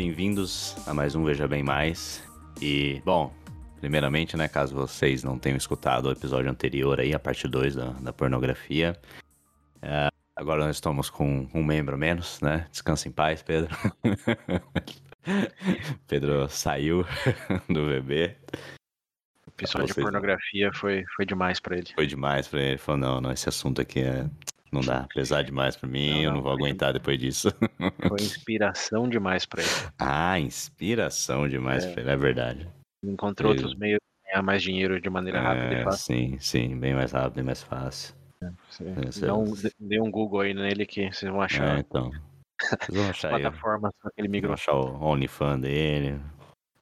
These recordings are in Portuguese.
bem-vindos a mais um Veja Bem Mais. E, bom, primeiramente, né, caso vocês não tenham escutado o episódio anterior aí, a parte 2 da, da pornografia, é, agora nós estamos com um membro menos, né? Descansa em paz, Pedro. Pedro saiu do bebê. O episódio de pornografia foi, foi demais para ele. Foi demais para ele. Ele falou, não, não, esse assunto aqui é não dá, pesar demais pra mim, não, eu não vou aguentar depois disso. Foi inspiração demais pra ele. Ah, inspiração demais é. pra ele, é verdade. Encontrou outros meios de ganhar mais dinheiro de maneira rápida é, e fácil. Sim, sim, bem mais rápido e mais fácil. É, dá, um, dê um Google aí nele que vocês vão achar. É, então. Vocês vão achar plataformas que ele migrou. achar o OnlyFans dele,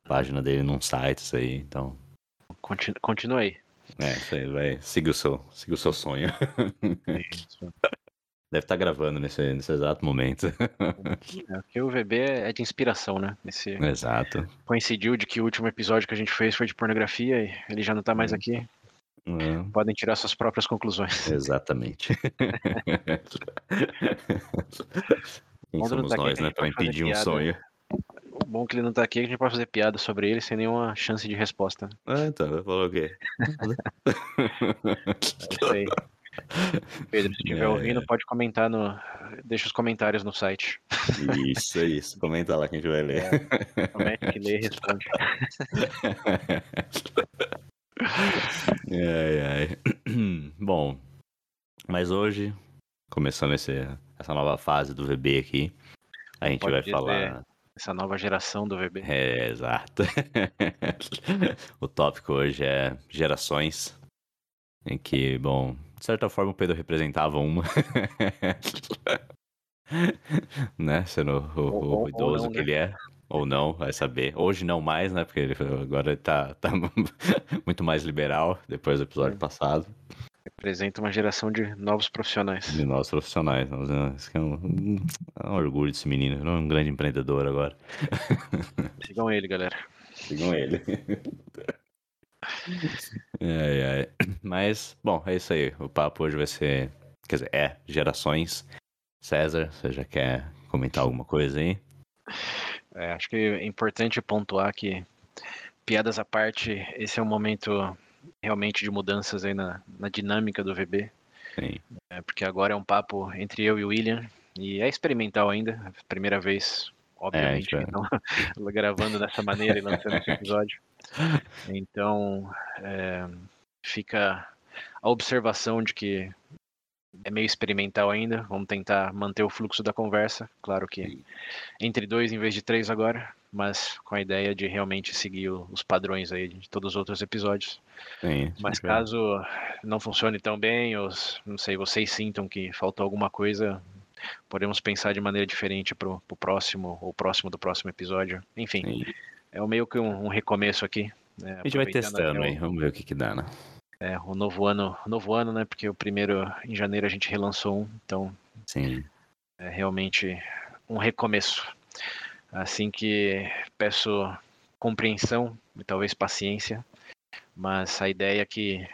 página dele num site, isso aí, então. Continua, continua aí. É, isso aí, vai. Siga o seu, siga o seu sonho. Isso. Deve estar tá gravando nesse, nesse exato momento. É, porque o VB é de inspiração, né? Esse... Exato. Coincidiu de que o último episódio que a gente fez foi de pornografia e ele já não tá mais hum. aqui. Hum. Podem tirar suas próprias conclusões. Exatamente. Quem somos tá nós, né? Para impedir um sonho. Bom que ele não tá aqui é que a gente pode fazer piada sobre ele sem nenhuma chance de resposta. Ah, então, falou o quê? é isso aí. Pedro, se estiver é... ouvindo, pode comentar no. Deixa os comentários no site. Isso, isso. Comenta lá que a gente vai ler. É, promete que lê e responde. ai, ai. Bom, mas hoje, começando esse, essa nova fase do VB aqui, a gente pode vai falar essa nova geração do VB. É, exato. o tópico hoje é gerações, em que, bom, de certa forma o Pedro representava uma. né? Sendo o, o, o idoso não, que né? ele é. Ou não, vai saber. Hoje não mais, né? Porque ele, agora ele tá, tá muito mais liberal depois do episódio é. passado. Representa uma geração de novos profissionais. De novos profissionais. Isso é um, é um orgulho desse menino. Ele é um grande empreendedor agora. Sigam ele, galera. Sigam ele. ai, ai. Mas, bom, é isso aí. O papo hoje vai ser. Quer dizer, é gerações. César, você já quer comentar alguma coisa aí? É, acho que é importante pontuar que, piadas à parte, esse é um momento realmente de mudanças aí na, na dinâmica do VB. Sim. É, porque agora é um papo entre eu e o William, e é experimental ainda, primeira vez, obviamente, é, então, gravando dessa maneira e lançando esse episódio. Então, é, fica a observação de que é meio experimental ainda, vamos tentar manter o fluxo da conversa, claro que entre dois em vez de três agora, mas com a ideia de realmente seguir os padrões aí de todos os outros episódios. Sim, mas caso não funcione tão bem, ou não sei, vocês sintam que faltou alguma coisa, podemos pensar de maneira diferente para o próximo, ou próximo do próximo episódio. Enfim, Sim. é meio que um, um recomeço aqui. Né, a gente vai testando aí, vamos ver o que, que dá, né? É, o novo ano, novo ano, né? Porque o primeiro em janeiro a gente relançou um, então Sim. é realmente um recomeço. Assim que peço compreensão e talvez paciência, mas a ideia é que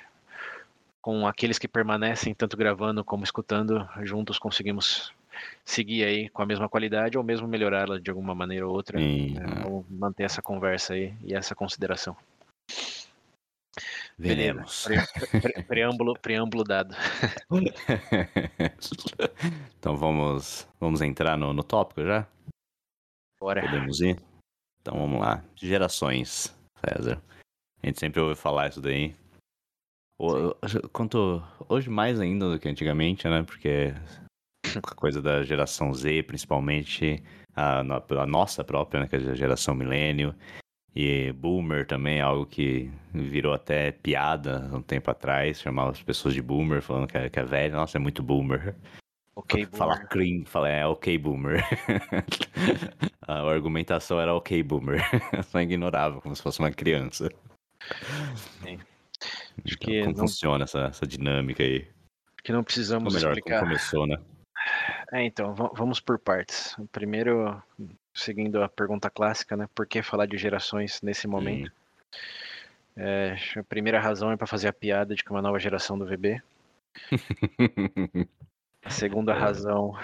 com aqueles que permanecem tanto gravando como escutando, juntos conseguimos seguir aí com a mesma qualidade ou mesmo melhorá-la de alguma maneira ou outra, Sim. né, ou manter essa conversa aí e essa consideração. Veremos. Pre, pre, preâmbulo, preâmbulo dado. então vamos, vamos entrar no, no tópico já? Bora. Podemos ir? Então vamos lá. Gerações, César. A gente sempre ouve falar isso daí. O, quanto, hoje mais ainda do que antigamente, né? Porque a coisa da geração Z, principalmente a, a nossa própria, né? Que é a geração milênio. E boomer também algo que virou até piada um tempo atrás, chamava as pessoas de boomer, falando que é, que é velho. Nossa, é muito boomer. Ok, boomer. Falar clean, falar é ok, boomer. a argumentação era ok, boomer. Só ignorava, como se fosse uma criança. Sim. Acho então, que como não... funciona essa, essa dinâmica aí? Que não precisamos Ou melhor, explicar. como começou, né? É, então, vamos por partes. Primeiro, seguindo a pergunta clássica, né? Por que falar de gerações nesse momento? É, a primeira razão é para fazer a piada de que é uma nova geração do VB. A segunda é. razão.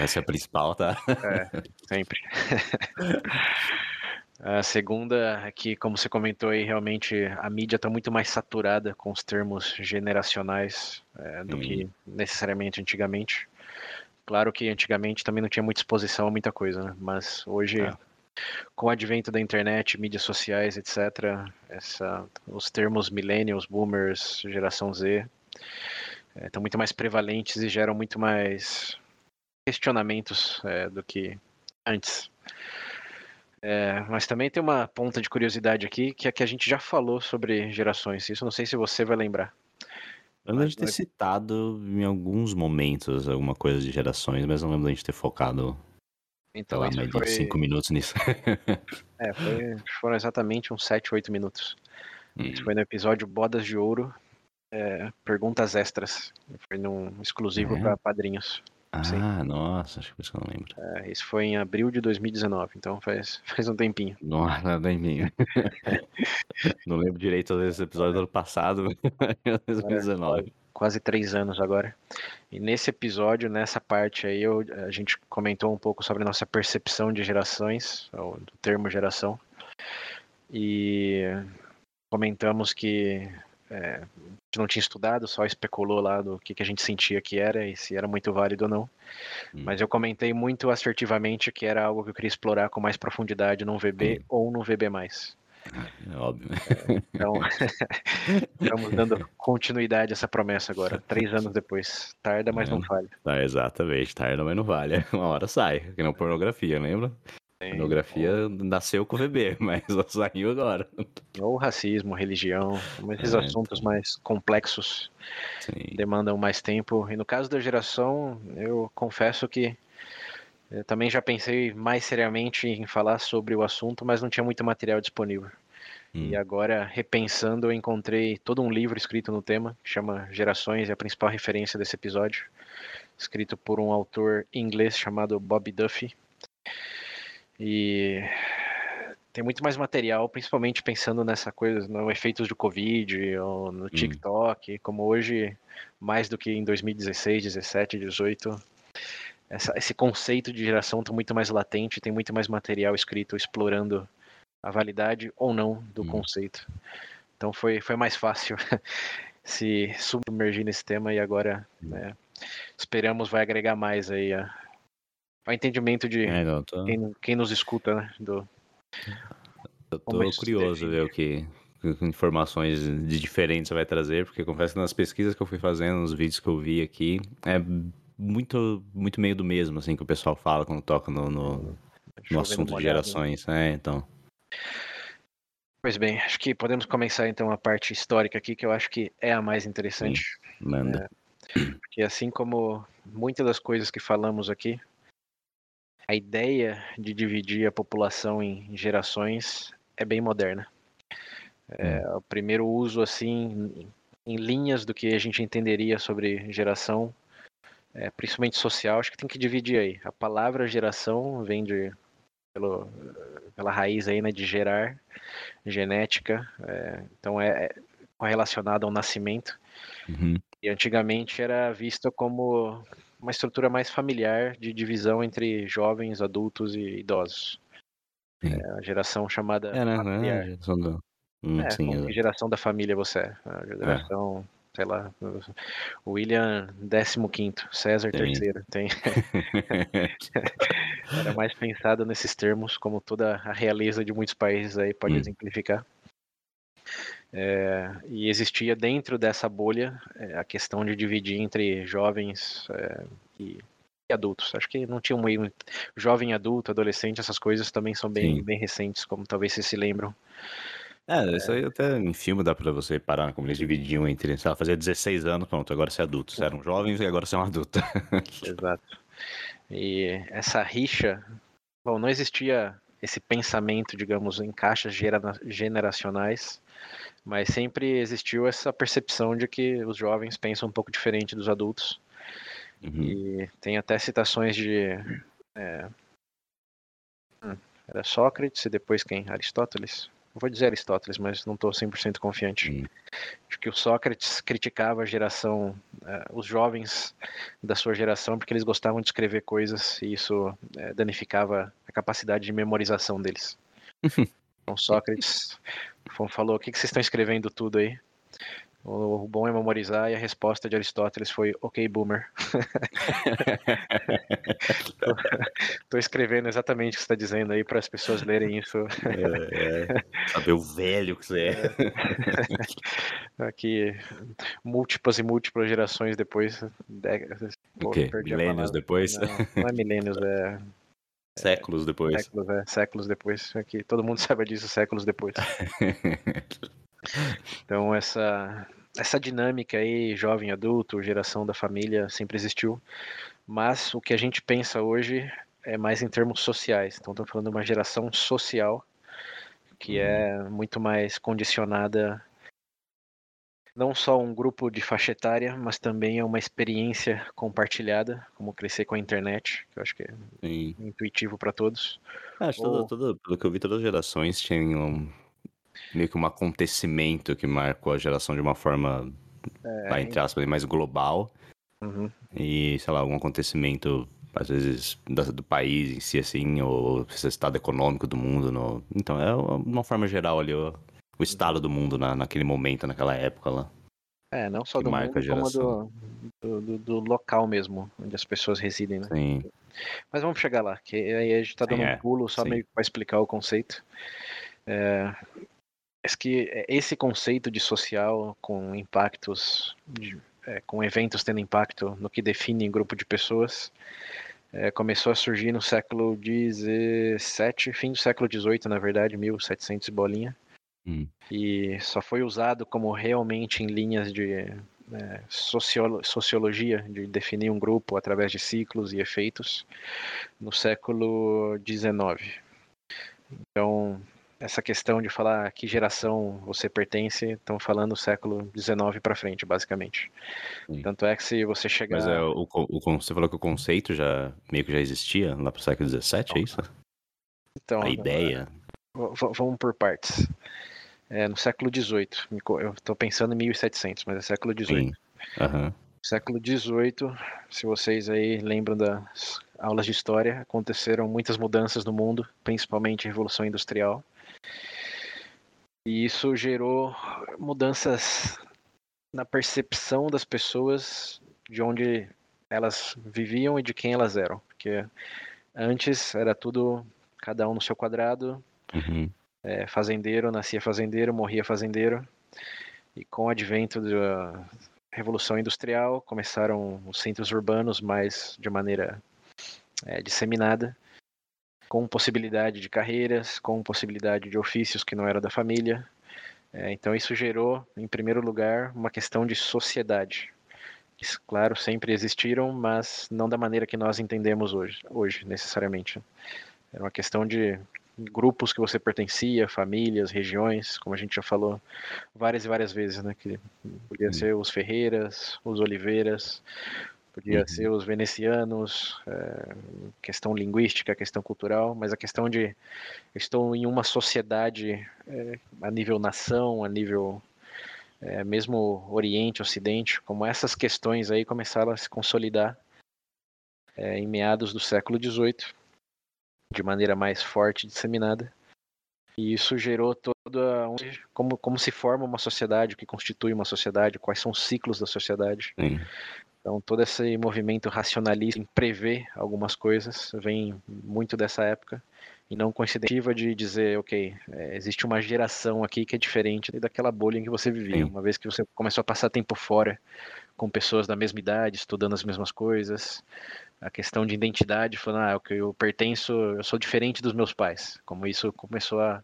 Essa é a principal, tá? É, sempre. A segunda é que, como você comentou aí, realmente a mídia está muito mais saturada com os termos generacionais é, do que necessariamente antigamente. Claro que antigamente também não tinha muita exposição a muita coisa, né? mas hoje, é. com o advento da internet, mídias sociais, etc., essa, os termos millennials, boomers, geração Z, estão é, muito mais prevalentes e geram muito mais questionamentos é, do que antes. É, mas também tem uma ponta de curiosidade aqui, que é que a gente já falou sobre gerações. Isso não sei se você vai lembrar. Eu lembro de ter citado em alguns momentos alguma coisa de gerações, mas não lembro de a gente ter focado então, lá, mais foi... de cinco minutos nisso. é, foi... foram exatamente uns 7, 8 minutos. Hum. Isso foi no episódio Bodas de Ouro, é, Perguntas Extras. Foi num exclusivo é? para padrinhos. Ah, Sim. nossa, acho que por isso que eu não lembro. É, isso foi em abril de 2019, então faz, faz um tempinho. Nossa, um tempinho. não lembro direito desse episódio do ano passado, 2019. É, quase três anos agora. E nesse episódio, nessa parte aí, eu, a gente comentou um pouco sobre a nossa percepção de gerações, do termo geração. E comentamos que é, não tinha estudado, só especulou lá do que, que a gente sentia que era e se era muito válido ou não. Hum. Mas eu comentei muito assertivamente que era algo que eu queria explorar com mais profundidade num VB hum. ou no VB. É óbvio. É, então, estamos dando continuidade a essa promessa agora, três anos depois. Tarda, mas é, não falha. Tá, exatamente, tarda, mas não vale. Uma hora sai, que não pornografia, lembra? Sim. Pornografia nasceu com o VB, mas saiu agora. Ou racismo, religião, esses é, assuntos então... mais complexos Sim. demandam mais tempo. E no caso da geração, eu confesso que eu também já pensei mais seriamente em falar sobre o assunto, mas não tinha muito material disponível. Hum. E agora, repensando, eu encontrei todo um livro escrito no tema, que chama Gerações, é a principal referência desse episódio, escrito por um autor inglês chamado Bob Duffy. E tem muito mais material, principalmente pensando nessa coisa, no efeitos do Covid, ou no hum. TikTok, hum. como hoje, mais do que em 2016, 17, 18, essa, esse conceito de geração está muito mais latente, tem muito mais material escrito explorando a validade ou não do hum. conceito. Então foi, foi mais fácil se submergir nesse tema e agora hum. né, esperamos vai agregar mais aí a, o entendimento de é, não, tô... quem, quem, nos escuta, né? Do... Eu tô curioso ver o que, que informações de diferentes você vai trazer, porque confesso que nas pesquisas que eu fui fazendo, nos vídeos que eu vi aqui, é muito, muito meio do mesmo, assim, que o pessoal fala quando toca no, no, no assunto de gerações, né? Então. Pois bem, acho que podemos começar então a parte histórica aqui, que eu acho que é a mais interessante. Sim, manda. É, porque assim como muitas das coisas que falamos aqui, a ideia de dividir a população em gerações é bem moderna. É, hum. o primeiro uso, assim, em linhas do que a gente entenderia sobre geração, é, principalmente social, acho que tem que dividir aí. A palavra geração vem de, pelo, pela raiz aí, né, de gerar, genética, é, então é, é relacionado ao nascimento. Uhum. E antigamente era vista como uma estrutura mais familiar de divisão entre jovens, adultos e idosos. É a geração chamada é, né, familiar. É a geração do... Hum, é, sim, geração da família você é? A geração, é. sei lá, William 15 César tem. III. Tem. Era mais pensado nesses termos, como toda a realeza de muitos países aí pode hum. exemplificar. É, e existia dentro dessa bolha é, a questão de dividir entre jovens é, e, e, adultos. Acho que não tinha um meio. Jovem, adulto, adolescente, essas coisas também são bem, bem recentes, como talvez vocês se lembram. É, isso aí até em filme dá pra você parar como eles dividiam entre, sei lá, fazer 16 anos, pronto, agora você é adulto. Você eram jovens e agora você é um adulto. Exato. E essa rixa, bom, não existia esse pensamento, digamos, em caixas generacionais mas sempre existiu essa percepção de que os jovens pensam um pouco diferente dos adultos. Uhum. E tem até citações de. É, hum, era Sócrates e depois quem? Aristóteles? vou dizer Aristóteles, mas não estou 100% confiante. Hum. Acho que o Sócrates criticava a geração, uh, os jovens da sua geração, porque eles gostavam de escrever coisas e isso uh, danificava a capacidade de memorização deles. então Sócrates falou: o que, que vocês estão escrevendo tudo aí? O bom é memorizar e a resposta de Aristóteles foi ok, boomer. tô, escrevendo exatamente o que você está dizendo aí para as pessoas lerem isso. É, é. Saber o velho que você é. é. Aqui, múltiplas e múltiplas gerações depois. o quê? Milênios depois? Não, não é milênios, é Séculos depois. Séculos, é, séculos depois. Aqui, todo mundo sabe disso séculos depois. então essa essa dinâmica aí, jovem, adulto, geração da família, sempre existiu. Mas o que a gente pensa hoje é mais em termos sociais. Então, estamos falando de uma geração social que é uhum. muito mais condicionada não só um grupo de faixa etária, mas também é uma experiência compartilhada, como crescer com a internet, que eu acho que é Sim. intuitivo para todos. Acho Ou... toda, toda, pelo que eu vi, todas as gerações tinham meio que um acontecimento que marcou a geração de uma forma, é, entre aspas, mais global. Uhum. E, sei lá, algum acontecimento, às vezes, do, país em si, assim, ou estado econômico do mundo. No... Então, é uma forma geral ali, o estado do mundo na, naquele momento, naquela época lá. É, não só do mundo, como do, do, do, local mesmo, onde as pessoas residem, né? Sim. Mas vamos chegar lá, que aí a gente tá dando sim, um é. pulo só sim. meio para explicar o conceito. É, que é, esse conceito de social com impactos, de, é, com eventos tendo impacto no que define um grupo de pessoas, é, começou a surgir no século XVII, fim do século XVIII, na verdade, 1700 bolinha. Hum. E só foi usado como realmente em linhas de é, sociolo sociologia, de definir um grupo através de ciclos e efeitos, no século XIX. Então, essa questão de falar que geração você pertence, estão falando século XIX para frente, basicamente. Sim. Tanto é que se você chegar. Mas é, o, o, você falou que o conceito já meio que já existia lá para o século XVII, é isso? Então, a ideia. Vamos por partes. É, no século XVIII, eu estou pensando em 1700, mas é século XVIII. Uhum. Século XVIII, se vocês aí lembram das aulas de história, aconteceram muitas mudanças no mundo, principalmente a Revolução Industrial. E isso gerou mudanças na percepção das pessoas de onde elas viviam e de quem elas eram. Porque antes era tudo cada um no seu quadrado, uhum. É, fazendeiro nascia fazendeiro, morria fazendeiro. E com o advento da Revolução Industrial, começaram os centros urbanos mais de maneira é, disseminada com possibilidade de carreiras, com possibilidade de ofícios que não eram da família. É, então isso gerou, em primeiro lugar, uma questão de sociedade. Claro, sempre existiram, mas não da maneira que nós entendemos hoje, hoje necessariamente. Era uma questão de grupos que você pertencia, famílias, regiões, como a gente já falou várias e várias vezes, né? Que podia ser os Ferreiras, os Oliveiras, podia uhum. ser os venezianos, é, questão linguística, questão cultural, mas a questão de estou em uma sociedade é, a nível nação, a nível é, mesmo Oriente, Ocidente, como essas questões aí começaram a se consolidar em meados do século XVIII, de maneira mais forte e disseminada. E isso gerou toda como, como se forma uma sociedade, o que constitui uma sociedade, quais são os ciclos da sociedade. Sim. Então, todo esse movimento racionalista em prever algumas coisas vem muito dessa época e não coincidentiva de dizer, ok, é, existe uma geração aqui que é diferente daquela bolha em que você vivia, Sim. uma vez que você começou a passar tempo fora com pessoas da mesma idade, estudando as mesmas coisas, a questão de identidade, falando, ah, eu pertenço, eu sou diferente dos meus pais, como isso começou a,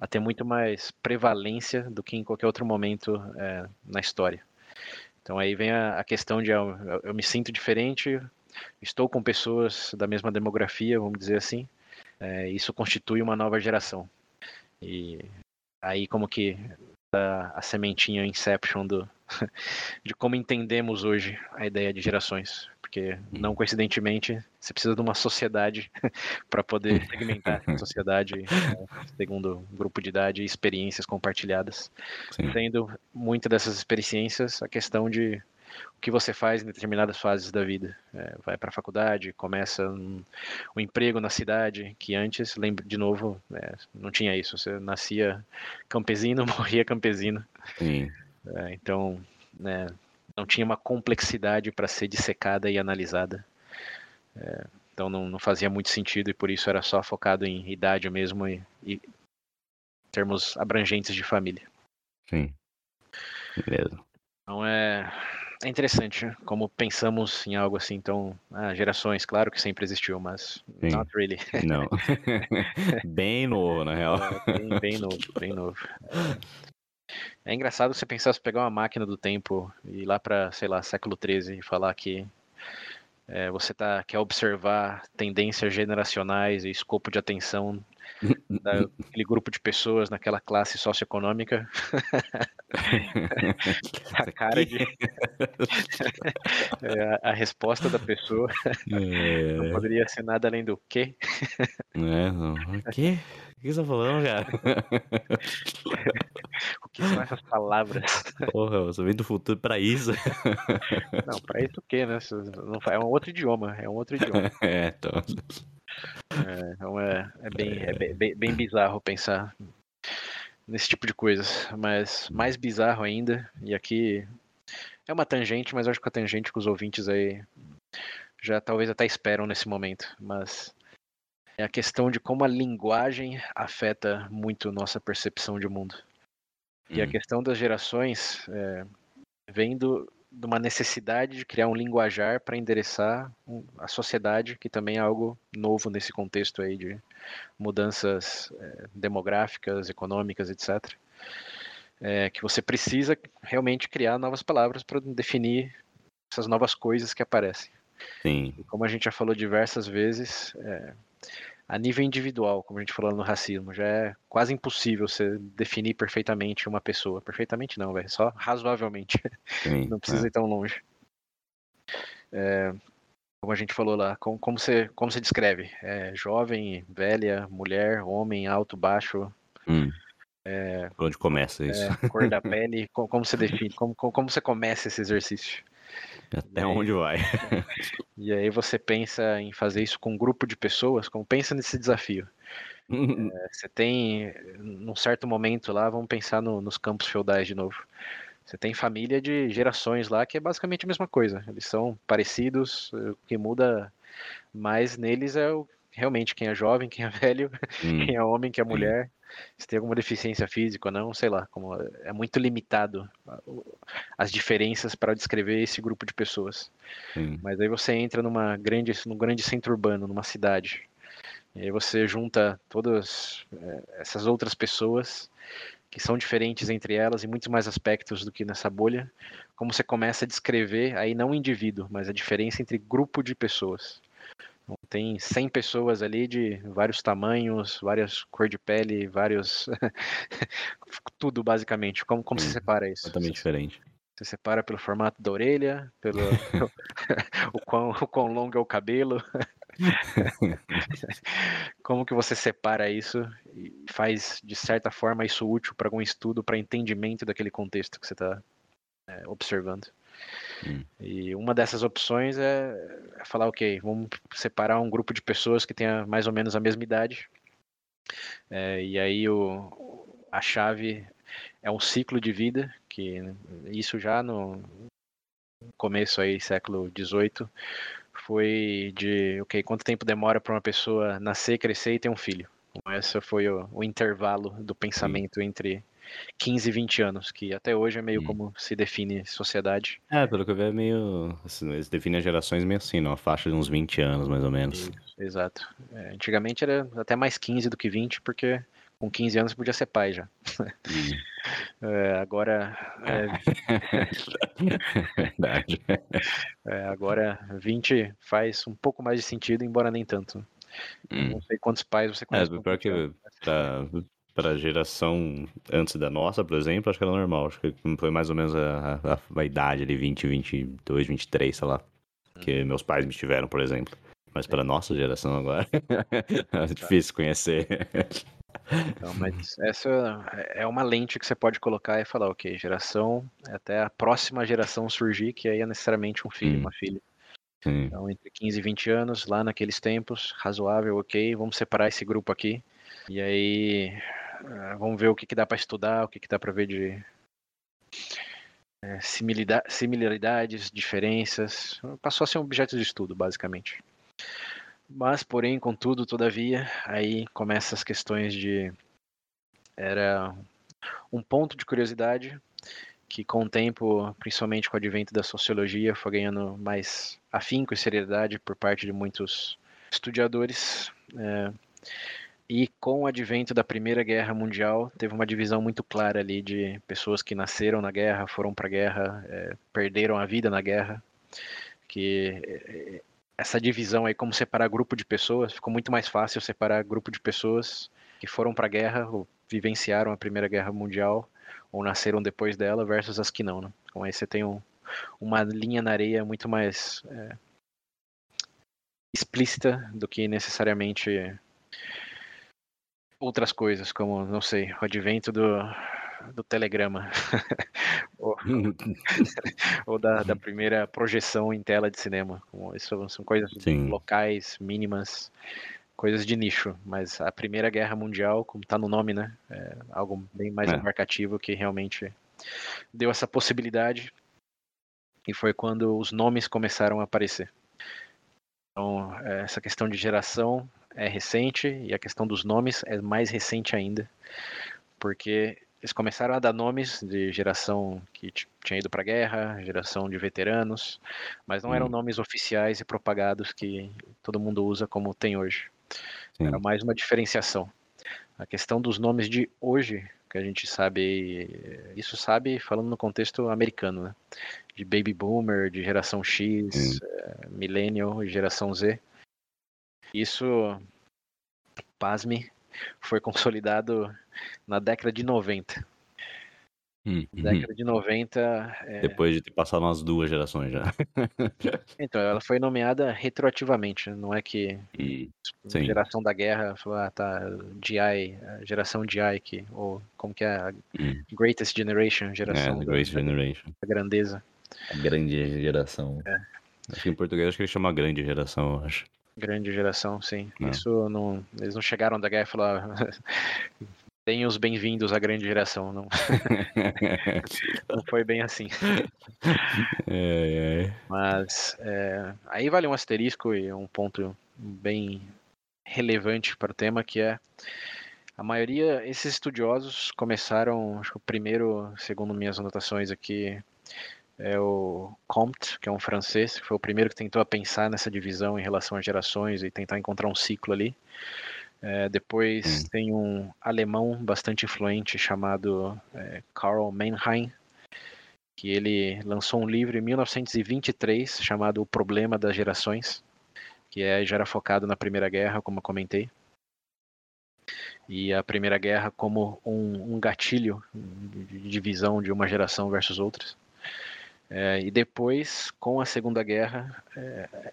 a ter muito mais prevalência do que em qualquer outro momento é, na história. Então aí vem a, a questão de eu, eu, me sinto diferente, estou com pessoas da mesma demografia, vamos dizer assim. É, isso constitui uma nova geração. E aí como que a, a sementinha Inception do, de como entendemos hoje a ideia de gerações. Porque hum. não coincidentemente você precisa de uma sociedade para poder segmentar a sociedade é, segundo grupo de idade e experiências compartilhadas, Sim. sendo muitas dessas experiências a questão de o que você faz em determinadas fases da vida. É, vai para a faculdade, começa um, um, emprego na cidade, que antes, lembra de novo, é, não tinha isso. Você nascia campesino, morria campesino. É, então, né, não tinha uma complexidade para ser dissecada e analisada. É, então não, não, fazia muito sentido e por isso era só focado em idade mesmo e, e termos abrangentes de família. Sim. Beleza. Então é, é interessante como pensamos em algo assim, então, ah, gerações, claro que sempre existiu, mas Sim. not really. Não. bem novo, na real. É, bem, bem novo, bem novo. É engraçado você pensar, se pegar uma máquina do tempo e ir lá para, sei lá, século XIII e falar que é, você tá, quer observar tendências generacionais e escopo de atenção daquele grupo de pessoas naquela classe socioeconômica. a cara de. é, a, resposta da pessoa é... não poderia ser nada além do quê? É, não. O quê? O que você tá falando, cara? o que são essas palavras? Porra, você vem do futuro pra isso? Não, pra isso o quê, né? É um outro idioma, é um outro idioma. É, então. É, então é, é, bem, é bem, bem bizarro pensar nesse tipo de coisas. Mas mais bizarro ainda, e aqui é uma tangente, mas acho que a tangente que os ouvintes aí já talvez até esperam nesse momento. Mas é a questão de como a linguagem afeta muito nossa percepção de mundo. E a hum. questão das gerações é, vem do, de uma necessidade de criar um linguajar para endereçar a sociedade, que também é algo novo nesse contexto aí de mudanças é, demográficas, econômicas, etc. É, que você precisa realmente criar novas palavras para definir essas novas coisas que aparecem. Sim. E como a gente já falou diversas vezes, é, a nível individual, como a gente falou no racismo, já é quase impossível você definir perfeitamente uma pessoa. Perfeitamente não, velho, só razoavelmente. Sim, não precisa é. ir tão longe. É, como a gente falou lá, como, como, você, como você descreve? É, jovem, velha, mulher, homem, alto, baixo. Hum. É, Onde começa isso? É, cor da pele, como, como você define? Como, como você começa esse exercício? Até aí, onde vai? e aí você pensa em fazer isso com um grupo de pessoas, como pensa nesse desafio. é, você tem, num certo momento lá, vamos pensar no, nos campos feudais de novo. Você tem família de gerações lá que é basicamente a mesma coisa. Eles são parecidos, o que muda mais neles é o, realmente quem é jovem, quem é velho, hum. quem é homem, quem é mulher se tem alguma deficiência física ou não, sei lá, como é muito limitado as diferenças para descrever esse grupo de pessoas. Sim. Mas aí você entra numa grande, num grande centro urbano, numa cidade, e aí você junta todas é, essas outras pessoas que são diferentes entre elas em muitos mais aspectos do que nessa bolha, como você começa a descrever aí não o indivíduo, mas a diferença entre grupo de pessoas. Tem 100 pessoas ali de vários tamanhos, várias cor de pele, vários. Tudo, basicamente. Como, como se separa isso? Totalmente diferente. Você separa pelo formato da orelha, pelo o, quão, o quão longo é o cabelo. Como que você separa isso e faz, de certa forma, isso útil para algum estudo, para entendimento daquele contexto que você está é, observando? Hum. E uma dessas opções é, é falar, ok, vamos separar um grupo de pessoas que tenha mais ou menos a mesma idade. É, e aí o, a chave é um ciclo de vida, que isso já no começo aí, século XVIII, foi de, ok, quanto tempo demora para uma pessoa nascer, crescer e ter um filho. Então, esse foi o, o intervalo do pensamento Sim. entre 15, 20 anos, que até hoje é meio hum. como se define sociedade. É, pelo que eu vejo, é meio. Assim, eles definem as gerações meio assim, numa faixa de uns 20 anos, mais ou menos. Exato. É, antigamente era até mais 15 do que 20, porque com 15 anos podia ser pai já. Hum. É, agora. É... Verdade. É, agora 20 faz um pouco mais de sentido, embora nem tanto. Hum. Não sei quantos pais você conhece. É, pior que pra, para a geração antes da nossa, por exemplo, acho que era normal. Acho que foi mais ou menos a, a, a idade ali, 20, 22, 23, sei lá. que meus pais me tiveram, por exemplo. Mas para nossa geração agora, é difícil conhecer. Então, mas essa é uma lente que você pode colocar e falar, ok, geração, até a próxima geração surgir, que aí é necessariamente um filho, hum. uma filha. Então, entre 15 e 20 anos, lá naqueles tempos, razoável, ok, vamos separar esse grupo aqui. E aí, eh, vamos ver o que, que dá para estudar, o que, que dá para ver de é, similaridades, diferenças. Passou a ser um objeto de estudo, basicamente. Mas, porém, contudo, todavia, aí começam as questões de. Era um ponto de curiosidade que, com o tempo, principalmente com o advento da sociologia, foi ganhando mais afinco e seriedade por parte de muitos estudiosos. É, e com o advento da Primeira Guerra Mundial, teve uma divisão muito clara ali de pessoas que nasceram na guerra, foram para a guerra, é, perderam a vida na guerra. Que é, essa divisão aí, como separar grupo de pessoas, ficou muito mais fácil separar grupo de pessoas que foram para a guerra ou vivenciaram a Primeira Guerra Mundial ou nasceram depois dela versus as que não. Né? Então aí você tem um, uma linha na areia muito mais é, explícita do que necessariamente outras coisas, como, não sei, o advento do, do telegrama. ou, ou da, da, primeira projeção em tela de cinema. Isso são coisas Sim. locais, mínimas, coisas de nicho. Mas a Primeira Guerra Mundial, como está no nome, né? É algo bem mais é. embarcativo que realmente deu essa possibilidade. E foi quando os nomes começaram a aparecer. Então, é, essa questão de geração é recente e a questão dos nomes é mais recente ainda, porque eles começaram a dar nomes de geração que tinha ido para a guerra, geração de veteranos, mas não eram hum. nomes oficiais e propagados que todo mundo usa como tem hoje. Sim. Era mais uma diferenciação. A questão dos nomes de hoje, que a gente sabe, isso sabe falando no contexto americano, né? De baby boomer, de geração X, é, millennial, geração Z. Isso, pasme, foi consolidado na década de 90. Hum, década de 90. É... Depois de ter passado umas duas gerações já. então, ela foi nomeada retroativamente, não é que hum, geração da guerra falou, ah, tá, GI, geração GI, que, ou como que é, hum. Greatest Generation, geração é, Greatest da, Generation. da grandeza. A grande geração. É. Acho que em português acho que ele chama grande geração, eu acho. Grande geração, sim. Não. Isso não. Eles não chegaram da guerra e falaram. Tenham os bem-vindos à grande geração. Não, não foi bem assim. É, é. Mas é, aí vale um asterisco e um ponto bem relevante para o tema, que é a maioria, esses estudiosos começaram, acho que o primeiro, segundo minhas anotações aqui, é o Comte, que é um francês, que foi o primeiro que tentou pensar nessa divisão em relação às gerações e tentar encontrar um ciclo ali. É, depois hum. tem um alemão bastante influente chamado é, Karl Mannheim, que ele lançou um livro em 1923 chamado O Problema das Gerações, que é, já era focado na Primeira Guerra, como eu comentei. E a Primeira Guerra como um, um gatilho de divisão de uma geração versus outras. É, e depois, com a Segunda Guerra, é,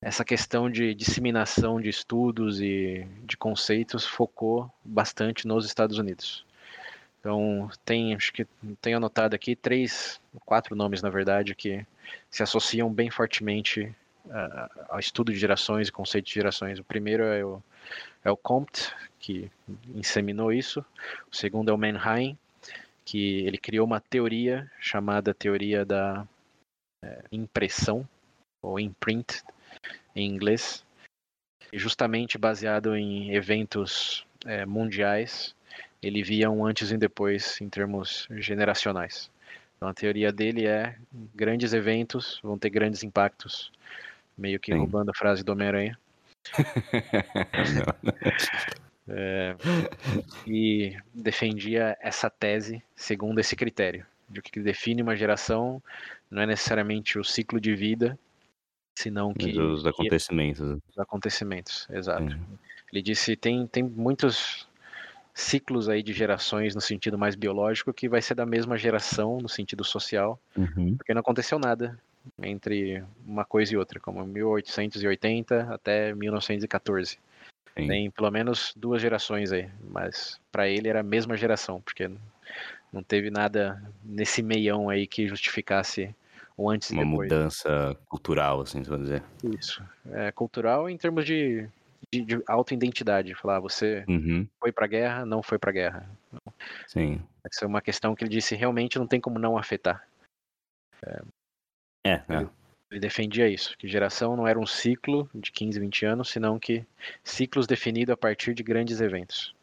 essa questão de disseminação de estudos e de conceitos focou bastante nos Estados Unidos. Então, tem, acho que tenho anotado aqui três, quatro nomes, na verdade, que se associam bem fortemente uh, ao estudo de gerações e conceito de gerações. O primeiro é o, é o Comte, que inseminou isso. O segundo é o Mannheim, que ele criou uma teoria chamada teoria da é, impressão, ou imprint em inglês, justamente baseado em eventos é, mundiais, ele via um antes e depois em termos generacionais. Então a teoria dele é grandes eventos vão ter grandes impactos, meio que Sim. roubando a frase do Homem-Aranha. é, e defendia essa tese segundo esse critério, de que define uma geração não é necessariamente o ciclo de vida, senão que os acontecimentos. Que, os acontecimentos, exato. É. Ele disse tem tem muitos ciclos aí de gerações no sentido mais biológico que vai ser da mesma geração no sentido social, uhum. porque não aconteceu nada entre uma coisa e outra, como 1880 até 1914. Sim. Tem pelo menos duas gerações aí, mas para ele era a mesma geração, porque não teve nada nesse meião aí que justificasse o antes Uma e depois. mudança cultural, assim, vai dizer. Isso. É, cultural em termos de, de, de autoidentidade. Falar, você uhum. foi pra guerra, não foi pra guerra. Sim. Essa é uma questão que ele disse realmente não tem como não afetar. É, é. é. Ele, defendia isso, que geração não era um ciclo de 15, 20 anos, senão que ciclos definidos a partir de grandes eventos.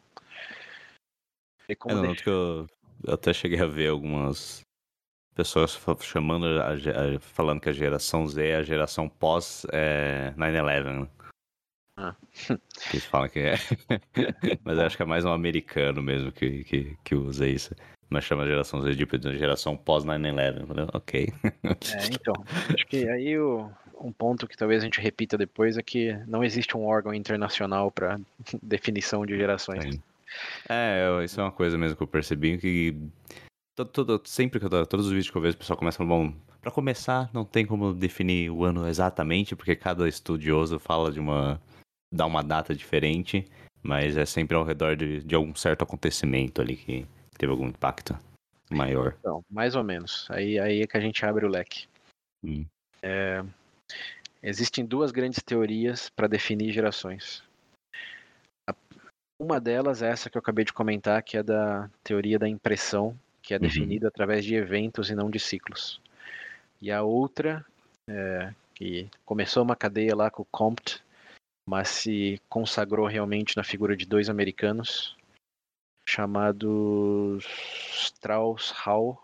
E como é, que eu, eu até cheguei a ver algumas pessoas chamando, a, a, falando que a geração Z é a geração pós é, 9-11. Né? Ah. Eles falam que é. Mas acho que é mais um americano mesmo que, que, que usa isso. Mas chama a geração Z de geração pós 9-11. Ok. É, então. Acho que aí o, um ponto que talvez a gente repita depois é que não existe um órgão internacional para definição de gerações. Sim. É, isso é uma coisa mesmo que eu percebi que todo, todo, sempre que eu todos os vídeos que eu vejo, o pessoal começa falando, bom, para começar, não tem como definir o ano exatamente, porque cada estudioso fala de uma dá uma data diferente, mas é sempre ao redor de, de algum certo acontecimento ali que teve algum impacto maior. Então, mais ou menos. Aí, aí é que a gente abre o leque. Hum. É, existem duas grandes teorias para definir gerações. Uma delas é essa que eu acabei de comentar, que é da teoria da impressão, que é uhum. definida através de eventos e não de ciclos. E a outra, é, que começou uma cadeia lá com o Comte, mas se consagrou realmente na figura de dois americanos, chamados Strauss Hall,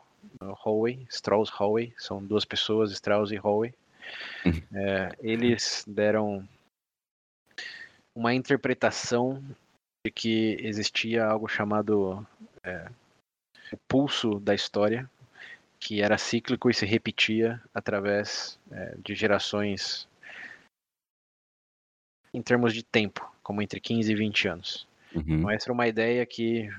Howe, Strauss Howe, são duas pessoas, Strauss e Howe. Uhum. É, eles deram uma interpretação de que existia algo chamado é, o pulso da história, que era cíclico e se repetia através é, de gerações em termos de tempo, como entre 15 e 20 anos. Uhum. Então, essa era uma ideia que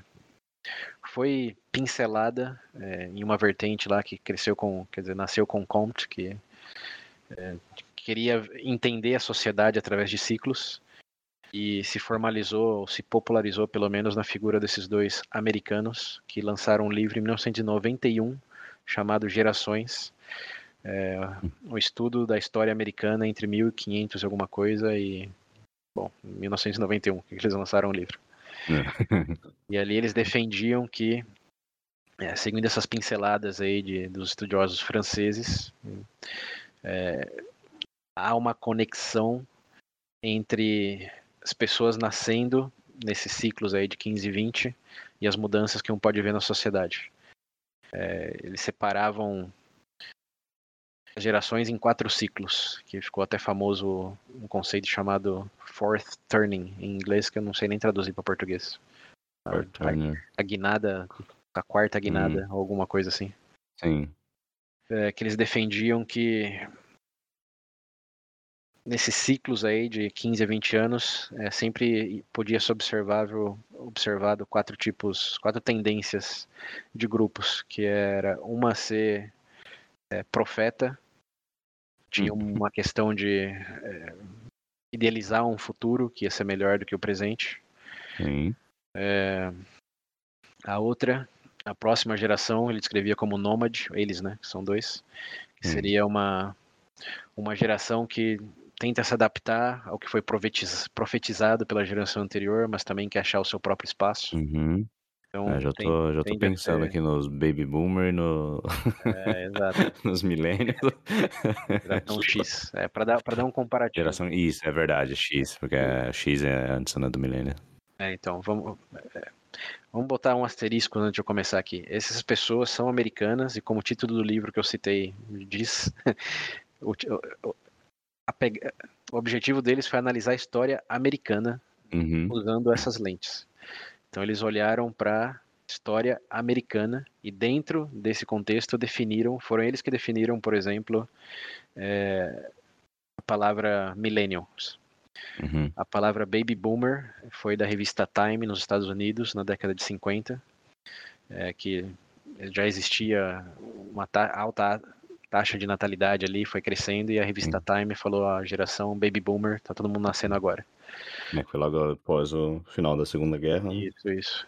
foi pincelada é, em uma vertente lá que cresceu com, quer dizer, nasceu com Comte, que é, queria entender a sociedade através de ciclos e se formalizou, se popularizou pelo menos na figura desses dois americanos que lançaram um livro em 1991 chamado Gerações, é, um estudo da história americana entre 1500 e alguma coisa e bom, 1991 que eles lançaram o livro. É. e ali eles defendiam que é, seguindo essas pinceladas aí de, dos estudiosos franceses, é, há uma conexão entre as pessoas nascendo nesses ciclos aí de 15 e 20 e as mudanças que um pode ver na sociedade. É, eles separavam gerações em quatro ciclos, que ficou até famoso um conceito chamado fourth turning em inglês, que eu não sei nem traduzir para português. A, a, guinada, a quarta guinada, hum. alguma coisa assim. Sim. É, que eles defendiam que nesses ciclos aí de 15 a 20 anos, é, sempre podia ser observável, observado quatro tipos, quatro tendências de grupos, que era uma ser é, profeta, tinha uhum. uma questão de é, idealizar um futuro que ia ser melhor do que o presente. Sim. É, a outra, a próxima geração, ele descrevia como nômade, eles, né, que são dois, que seria uma uma geração que tenta se adaptar ao que foi profetizado pela geração anterior, mas também quer achar o seu próprio espaço. Uhum. Então, é, já tem, tô, já tô pensando ser... aqui nos baby boomer, no... é, exato. nos millennials. Geração X, é, para dar, pra dar um comparativo. Geração, isso, é verdade, X, porque a X é antes do milênio. É, então, vamos, é, vamos botar um asterisco antes de eu começar aqui. Essas pessoas são americanas e como o título do livro que eu citei diz, o, o objetivo deles foi analisar a história americana uhum. usando essas lentes. Então eles olharam para história americana e dentro desse contexto definiram, foram eles que definiram, por exemplo, é, a palavra millennials. Uhum. A palavra baby boomer foi da revista Time nos Estados Unidos na década de 50, é, que já existia uma ta alta taxa de natalidade ali foi crescendo e a revista Sim. Time falou a geração Baby Boomer, tá todo mundo nascendo agora. É, foi logo após o final da Segunda Guerra. Né? Isso, isso.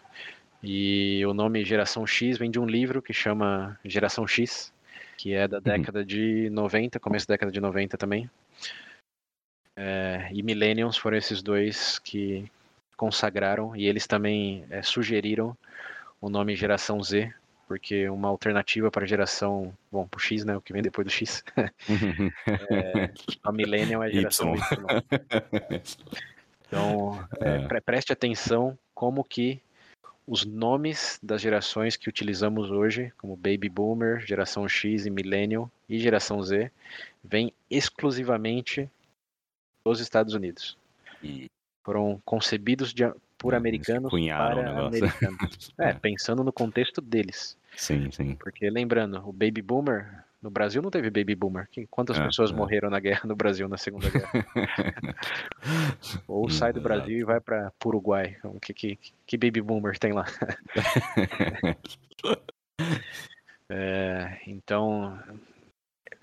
E o nome Geração X vem de um livro que chama Geração X, que é da uhum. década de 90, começo da década de 90 também. É, e Millennials foram esses dois que consagraram e eles também é, sugeriram o nome Geração Z, porque uma alternativa para a geração, bom, para o X, né, o que vem depois do X, é, a Millennial é a geração y. Então, é, preste atenção como que os nomes das gerações que utilizamos hoje, como Baby Boomer, Geração X e Millennial e Geração Z, vêm exclusivamente dos Estados Unidos. E... Foram concebidos de, por americanos para americanos. é, pensando no contexto deles. Sim, sim. Porque lembrando, o Baby Boomer no Brasil não teve baby boomer. Quantas é, pessoas é. morreram na guerra no Brasil na Segunda Guerra? Ou sai do Brasil e vai para Uruguai. Então, que, que, que baby boomer tem lá? é, então,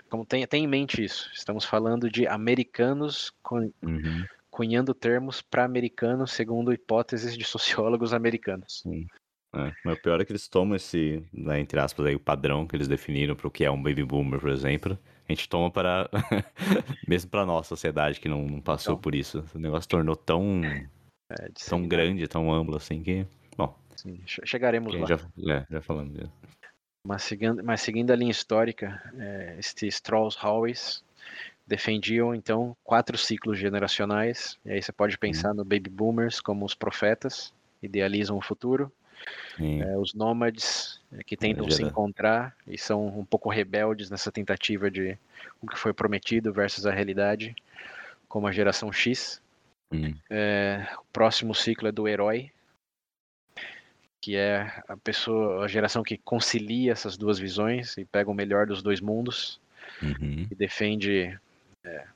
como tem, tem em mente isso. Estamos falando de americanos com, uhum. cunhando termos para americanos segundo hipóteses de sociólogos americanos. Sim. É, mas o pior é que eles tomam esse, né, entre aspas, aí, o padrão que eles definiram para o que é um baby boomer, por exemplo. A gente toma para. mesmo para nossa sociedade que não, não passou então, por isso. O negócio tornou tão. É, tão sim, grande, tão amplo assim que. Bom. Sim, chegaremos lá. Já, é, já falando disso. Mas seguindo, mas seguindo a linha histórica, é, este Strauss Howes defendiam então quatro ciclos generacionais. E aí você pode pensar hum. no baby boomers como os profetas, idealizam o futuro. É, os nômades é, que tentam se encontrar e são um pouco rebeldes nessa tentativa de o que foi prometido versus a realidade, como a geração X. Hum. É, o próximo ciclo é do herói, que é a pessoa, a geração que concilia essas duas visões e pega o melhor dos dois mundos uhum. e defende é,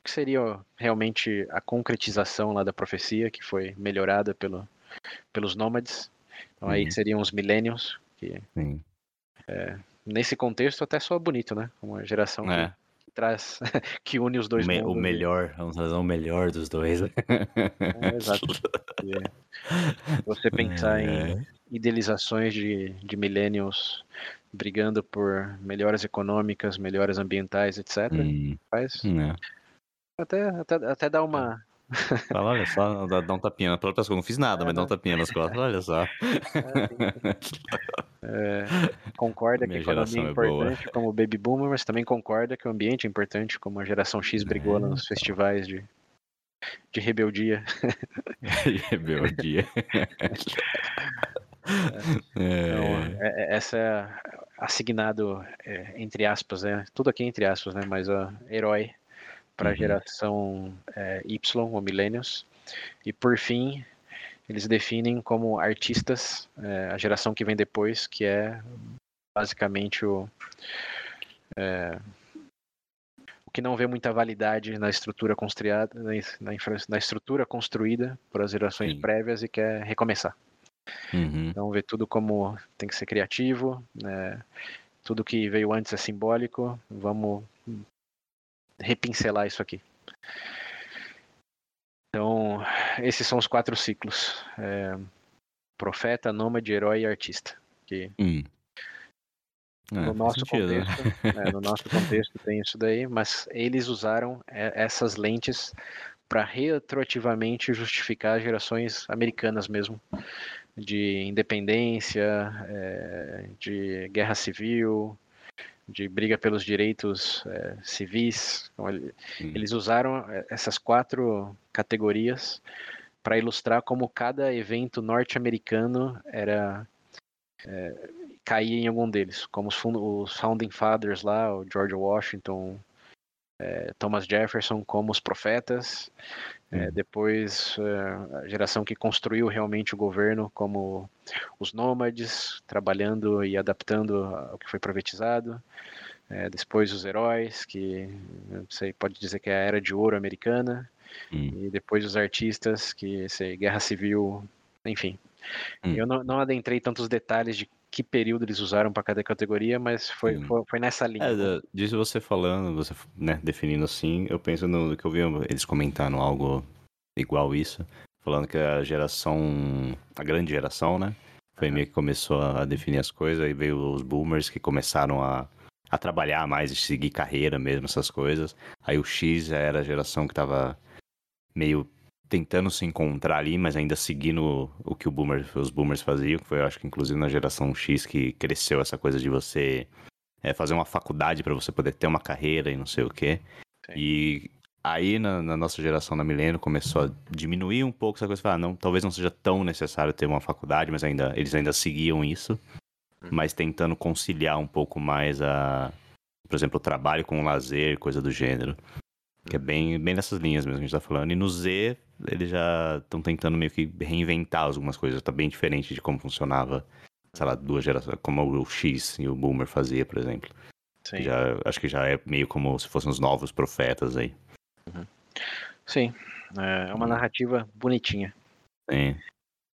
o que seria realmente a concretização lá da profecia que foi melhorada pelo, pelos nômades. Então uhum. aí seriam os millennials, que é, nesse contexto até soa bonito, né? Uma geração é. que, traz, que une os dois o, me, o melhor, vamos fazer o melhor dos dois. É, exato. E, você pensar em é. idealizações de, de millennials brigando por melhoras econômicas, melhoras ambientais, etc. Hum. Faz. É. Até, até, até dá uma, Fala, olha só, dá, dá um tapinha. Pela pessoa, não fiz nada, é, mas dá um tapinha nas costas, olha só. É, concorda Minha que a economia é importante é como o Baby Boomer, mas também concorda que o ambiente é importante, como a geração X brigou é, nos festivais de, de rebeldia. de rebeldia. Então, é, essa é assignado, entre aspas, né? tudo aqui entre aspas, né? mas o herói para a uhum. geração é, Y ou Millennials. E por fim, eles definem como artistas é, a geração que vem depois, que é basicamente o, é, o que não vê muita validade na estrutura construída, na, na estrutura construída por as gerações Sim. prévias e quer recomeçar. Uhum. Então vê tudo como tem que ser criativo, né? tudo que veio antes é simbólico, vamos repincelar isso aqui. Então, esses são os quatro ciclos: é, profeta, nômade, herói e artista. Que hum. é, no nosso sentido, né? contexto, é, no nosso contexto tem isso daí, mas eles usaram é, essas lentes para retroativamente justificar as gerações americanas mesmo, de independência, é, de guerra civil, de briga pelos direitos é, civis. Então, ele, hum. Eles usaram é, essas quatro categorias para ilustrar como cada evento norte-americano era é, caía em algum deles, como os, os, founding fathers lá, o George Washington, é, Thomas Jefferson, como os profetas, é, hum. depois é, a geração que construiu realmente o governo, como os nômades, trabalhando e adaptando ao que foi profetizado. É, depois os heróis, que você pode dizer que é a era de ouro americana. Hum. E depois os artistas, que sei, guerra civil, enfim. Hum. Eu não, não adentrei tantos detalhes de que período eles usaram para cada categoria, mas foi, foi, foi, nessa linha. É, disso você falando, você né, definindo assim, eu penso no que eu vi eles comentando algo igual isso, falando que a geração, a grande geração, né, foi meio que começou a definir as coisas, aí veio os boomers que começaram a, a trabalhar mais e seguir carreira mesmo, essas coisas. Aí o X era a geração que tava meio tentando se encontrar ali, mas ainda seguindo o que o boomer, os boomers faziam, que foi, eu acho que inclusive na geração X que cresceu essa coisa de você é, fazer uma faculdade para você poder ter uma carreira e não sei o quê. Sim. E aí na, na, nossa geração da milênio começou a diminuir um pouco essa coisa, falar, ah, não, talvez não seja tão necessário ter uma faculdade, mas ainda eles ainda seguiam isso, hum. mas tentando conciliar um pouco mais a, por exemplo, o trabalho com o lazer, coisa do gênero. Que é bem, bem nessas linhas mesmo que a gente tá falando. E no Z, eles já estão tentando meio que reinventar algumas coisas. Tá bem diferente de como funcionava, sei lá, duas gerações, como o X e o Boomer fazia, por exemplo. Sim. Já, acho que já é meio como se fossem os novos profetas aí. Uhum. Sim, é, é uma narrativa bonitinha. Sim.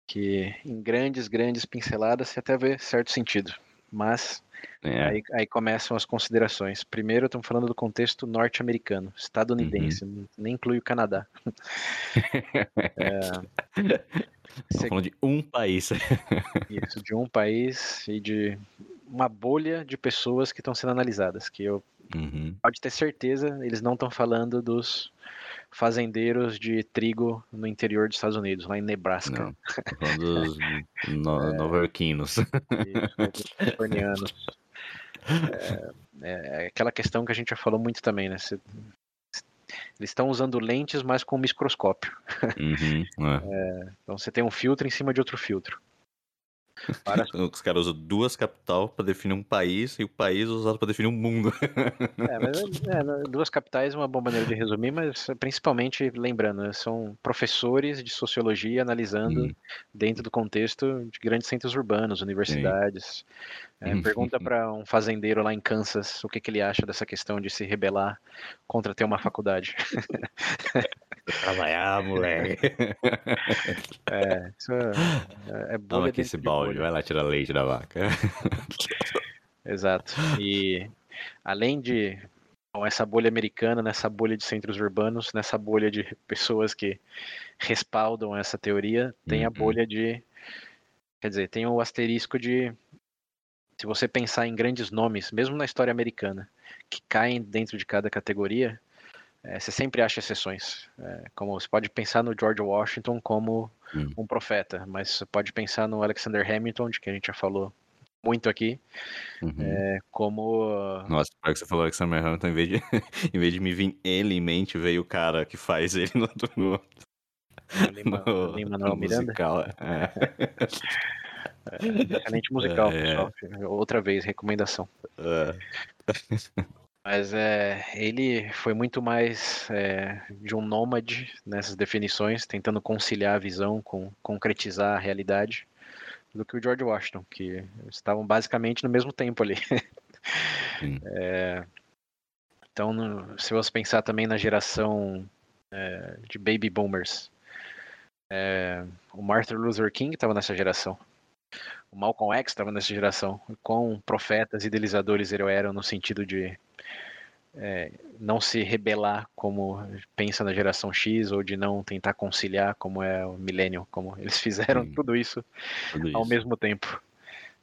Que em grandes, grandes pinceladas você até vê certo sentido. Mas é. Aí, aí, começam as considerações. Primeiro, estamos falando do contexto norte-americano, estadunidense, uhum. nem inclui o Canadá. é, Estamos falando de um país. Isso, de um país e de uma bolha de pessoas que estão sendo analisadas. Que eu uhum. pode ter certeza, eles não estão falando dos fazendeiros de trigo no interior dos Estados Unidos, lá em Nebraska. Não, falando dos no, é, novorquinos. californianos. É, é, aquela questão que a gente já falou muito também, né? Cê, eles estão usando lentes, mas com microscópio. Uhum, é. É, então você tem um filtro em cima de outro filtro. Para... Os caras usam duas capitais para definir um país e o país é usado para definir um mundo. É, mas, é, né, duas capitais é uma boa maneira de resumir, mas principalmente lembrando, né, são professores de sociologia analisando hum. dentro do contexto de grandes centros urbanos, universidades. É, pergunta para um fazendeiro lá em Kansas o que, que ele acha dessa questão de se rebelar contra ter uma faculdade. Trabalhar, moleque. É, isso é, é Toma aqui esse balde, vai lá tirar leite da vaca. Exato. E além de bom, essa bolha americana, nessa bolha de centros urbanos, nessa bolha de pessoas que respaldam essa teoria, tem uhum. a bolha de. Quer dizer, tem o asterisco de. Se você pensar em grandes nomes, mesmo na história americana, que caem dentro de cada categoria, é, você sempre acha exceções. É, como você pode pensar no George Washington como hum. um profeta, mas você pode pensar no Alexander Hamilton, de que a gente já falou muito aqui, uhum. é, como... Nossa, para que você falou Alexander Hamilton, em vez, de, em vez de me vir ele em mente, veio o cara que faz ele no... no... Lima, no, Lima no musical, é. é. excelente musical, é, pessoal. Outra vez, recomendação. É. Mas é, ele foi muito mais é, de um nômade nessas definições, tentando conciliar a visão com concretizar a realidade, do que o George Washington, que estavam basicamente no mesmo tempo ali. é, então, no, se você pensar também na geração é, de baby boomers, é, o Martin Luther King estava nessa geração. O Malcolm X estava nessa geração. Com profetas e idealizadores eles eram no sentido de é, não se rebelar como pensa na geração X ou de não tentar conciliar como é o Millennium, como eles fizeram tudo isso tudo ao isso. mesmo tempo.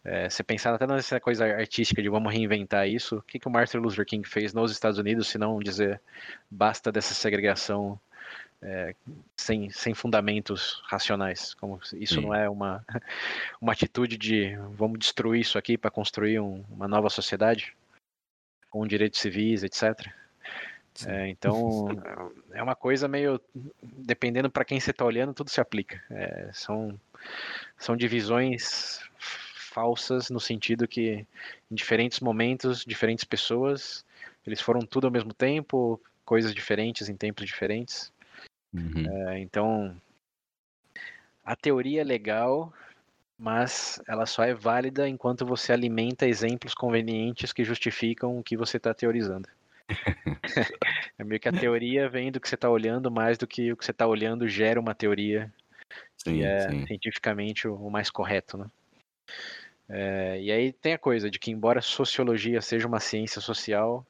É, você pensar até nessa coisa artística de vamos reinventar isso, o que, que o Martin Luther King fez nos Estados Unidos, se não dizer basta dessa segregação é, sem, sem fundamentos racionais, como isso Sim. não é uma, uma atitude de vamos destruir isso aqui para construir um, uma nova sociedade? com direitos civis, etc. É, então, é uma coisa meio. Dependendo para quem você está olhando, tudo se aplica. É, são, são divisões falsas no sentido que, em diferentes momentos, diferentes pessoas, eles foram tudo ao mesmo tempo, coisas diferentes em tempos diferentes. Uhum. É, então, a teoria é legal, mas ela só é válida enquanto você alimenta exemplos convenientes que justificam o que você está teorizando. é meio que a teoria vem do que você está olhando, mais do que o que você está olhando gera uma teoria sim, que é sim. cientificamente o, o, mais correto, né? É, e aí tem a coisa de que embora sociologia seja uma ciência social,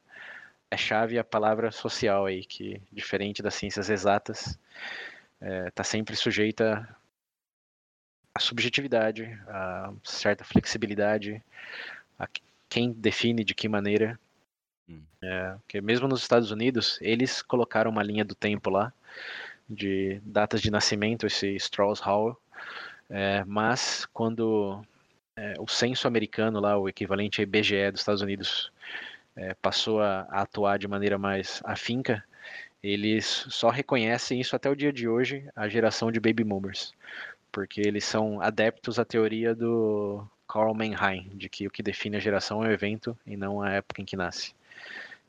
é chave a palavra social aí, que diferente das ciências exatas, está é, tá sempre sujeita à subjetividade, a certa flexibilidade, a quem define de que maneira. Hum. É, porque mesmo nos Estados Unidos, eles colocaram uma linha do tempo lá, de datas de nascimento, esse Strauss Hall, é, mas quando é, o censo americano lá, o equivalente ao IBGE dos Estados Unidos, é, passou a, a, atuar de maneira mais afinca, eles só reconhecem isso até o dia de hoje, a geração de baby boomers, porque eles são adeptos à teoria do Carl Mannheim, de que o que define a geração é o evento e não a época em que nasce.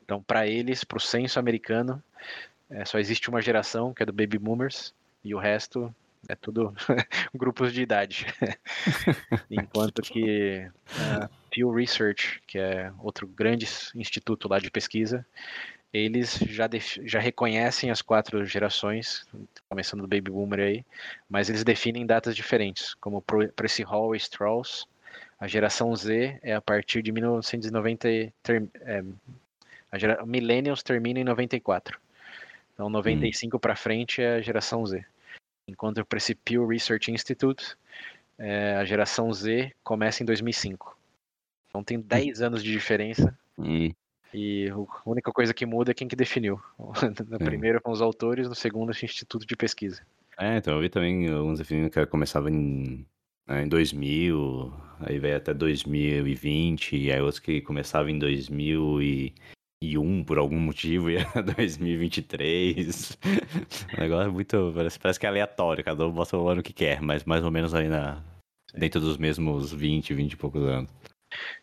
Então, para eles, para o censo americano, é, só existe uma geração, que é do baby boomers, e o resto é tudo grupos de idade. Enquanto que a Pew Research, que é outro grande instituto lá de pesquisa, eles já, já reconhecem as quatro gerações, começando do Baby Boomer aí, mas eles definem datas diferentes, como para esse Hall Strauss, a geração Z é a partir de 1990, ter, é, a Millennials termina em 94. Então 95 hum. para frente é a geração Z. Enquanto para esse Pew Research Institute, é, a geração Z começa em 2005. Então tem 10 hum. anos de diferença. Hum. E a única coisa que muda é quem que definiu. No primeiro com os autores, no segundo o Instituto de Pesquisa. É, então eu vi também alguns definindo que começava em, né, em 2000, aí veio até 2020, e aí outros que começavam em 2001 por algum motivo e era 2023. o negócio é muito. Parece, parece que é aleatório, cada um bota o ano que quer, mas mais ou menos aí na, dentro dos mesmos 20, 20 e poucos anos.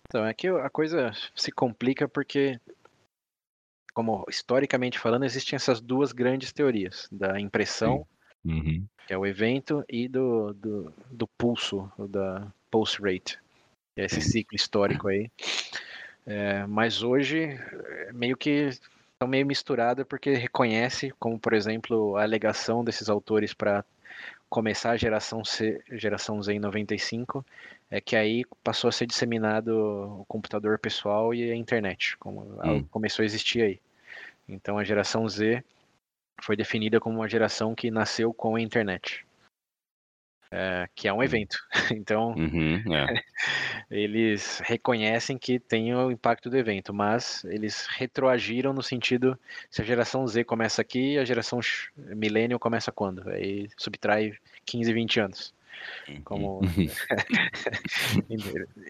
Então, é que a coisa se complica porque, como historicamente falando, existem essas duas grandes teorias, da impressão, uhum. que é o evento, e do, do, do pulso, da pulse rate, que é esse ciclo histórico aí. É, mas hoje, meio que estão meio misturada porque reconhece, como por exemplo a alegação desses autores para começar a geração C, geração Z em 95, é que aí passou a ser disseminado o computador pessoal e a internet, como hum. começou a existir aí. Então a geração Z foi definida como uma geração que nasceu com a internet. É, que é um hum. evento. Então, uhum, é. eles reconhecem que tem o impacto do evento, mas eles retroagiram no sentido: se a geração Z começa aqui, a geração Millennial começa quando? Aí subtrai 15, 20 anos. Como uhum.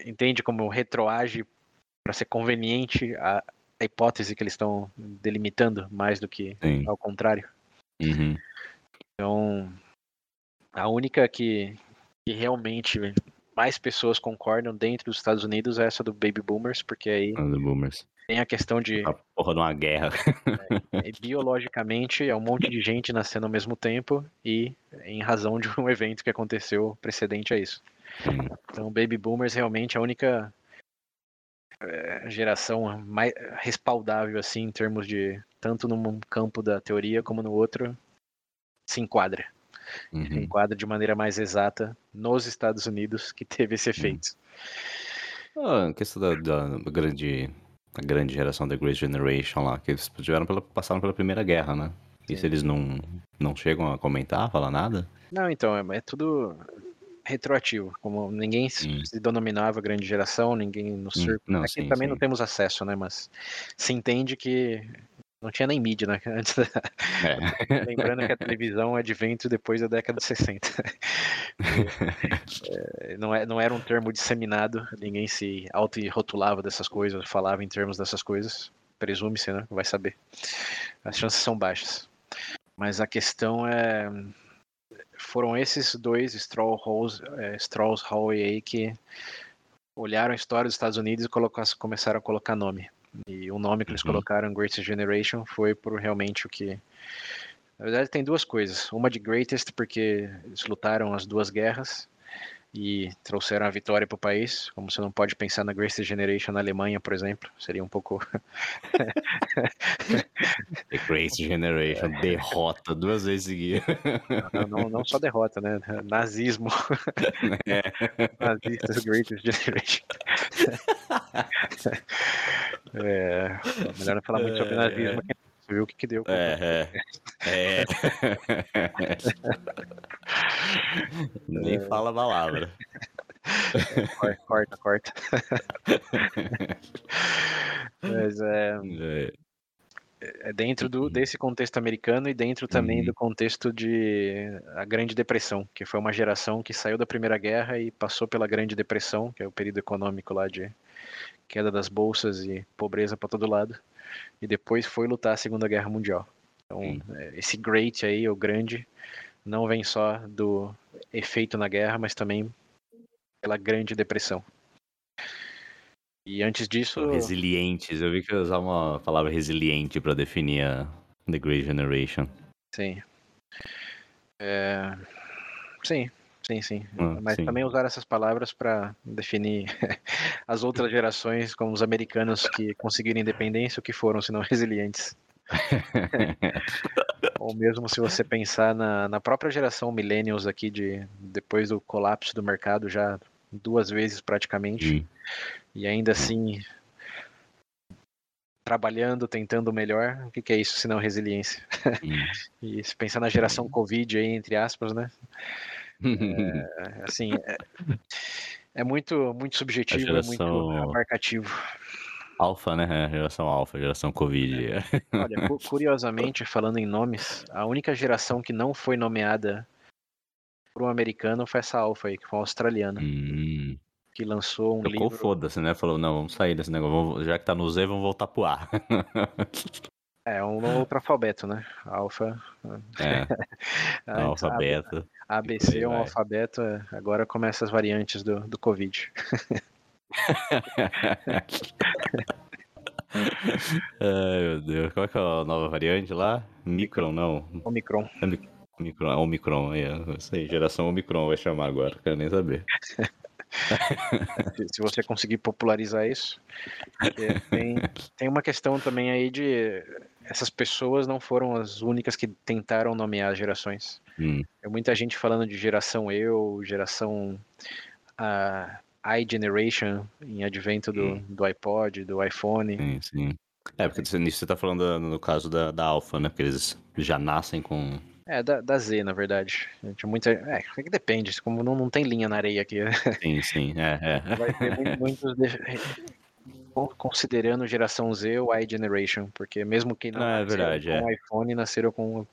entende como retroage para ser conveniente a, a, hipótese que eles estão delimitando mais do que Sim. ao contrário. Uhum. Então, a única que, que realmente mais pessoas concordam dentro dos Estados Unidos é essa do Baby Boomers, porque aí boomers. tem a questão de. A porra de uma guerra. É, biologicamente é um monte de gente nascendo ao mesmo tempo e em razão de um evento que aconteceu precedente a isso. Então, Baby Boomers realmente é a única é, geração mais respaldável assim em termos de tanto num campo da teoria como no outro se enquadra uhum. enquadra de maneira mais exata nos Estados Unidos que teve esse efeito. Uhum. Ah, a questão da, da, grande a grande geração da Great Generation lá, que eles tiveram pela, passaram pela Primeira Guerra, né? Sim. E se eles não, não chegam a comentar, falar nada? Não, então, é, é tudo retroativo, como ninguém se, se denominava grande geração, ninguém no hum, Não, Aqui sim, também sim. não temos acesso, né? Mas se entende que não tinha nem mídia, né? Antes da... é. Lembrando que a televisão é de vento depois da década de 60. é, não, é, não era um termo disseminado, ninguém se auto-rotulava dessas coisas, falava em termos dessas coisas. Presume-se, né? Vai saber. As chances são baixas. Mas a questão é. Foram esses dois Strauss, é, Strauss aí que olharam a história dos Estados Unidos e começaram a colocar nome. E o nome que eles uhum. colocaram, Greatest Generation, foi por realmente o que. Na verdade, tem duas coisas. Uma de Greatest, porque eles lutaram as duas guerras. E trouxeram a vitória para o país. Como você não pode pensar na Greatest Generation na Alemanha, por exemplo, seria um pouco. The Greatest Generation, derrota duas vezes seguidas. Não, não, não, só derrota, né? Nazismo. É. Nazistas Greatest Generation. É, melhor não falar muito sobre nazismo, que você viu o que, que deu. É, é. é. Nem é. fala a palavra. corta, corta. Mas é, é, é dentro do, desse contexto americano e dentro também uhum. do contexto de a Grande Depressão, que foi uma geração que saiu da Primeira Guerra e passou pela Grande Depressão, que é o período econômico lá de queda das bolsas e pobreza para todo lado, e depois foi lutar a Segunda Guerra Mundial. Então, é, esse great aí, o grande, não vem só do efeito na guerra, mas também pela Grande Depressão. E antes disso. Resilientes, eu vi que eu usava uma palavra resiliente para definir a The Great Generation. Sim. É... Sim, sim, sim. Ah, Mas sim. também usar essas palavras para definir as outras gerações, como os americanos que conseguiram independência, o que foram, se não resilientes. Ou mesmo se você pensar na, na própria geração millennials aqui, de, depois do colapso do mercado, já duas vezes praticamente, e ainda assim trabalhando, tentando melhor, o que, que é isso se não resiliência? e se pensar na geração Covid aí, entre aspas, né? É, assim, é, é, muito, muito subjetivo, geração... é muito marcativo. Alfa, né? É, geração alfa, geração Covid. É. Olha, curiosamente, falando em nomes, a única geração que não foi nomeada por um americano foi essa alfa aí, que foi um australiano. Hum. Que lançou um Tocou livro. foda-se, né? Falou, não, vamos sair desse negócio. Já que tá no Z, vamos voltar pro A. É, um outro alfabeto, né? Alfa. É. alfabeto. ABC é um alfabeto, é, agora começa as variantes do, do Covid. Ai, meu Deus. Qual é, que é a nova variante lá? Micron, não. Omicron. É Omicron, Omicron, é. Isso aí, geração Omicron vai chamar agora, quero nem saber. se você conseguir popularizar isso. Tem, tem uma questão também aí de essas pessoas não foram as únicas que tentaram nomear as gerações. Hum. Tem muita gente falando de geração eu, geração uh, iGeneration, em advento do, hum. do iPod, do iPhone. Sim, sim. É, porque nisso você está falando no caso da, da Alpha, né? Porque eles já nascem com. É, da, da Z, na verdade. Gente, muita, é, é que depende, como não, não tem linha na areia aqui. Sim, sim, é, é. Vai ter muitos considerando geração Z ou iGeneration, porque mesmo que não, não é verdade, com é. iPhone, nasceram com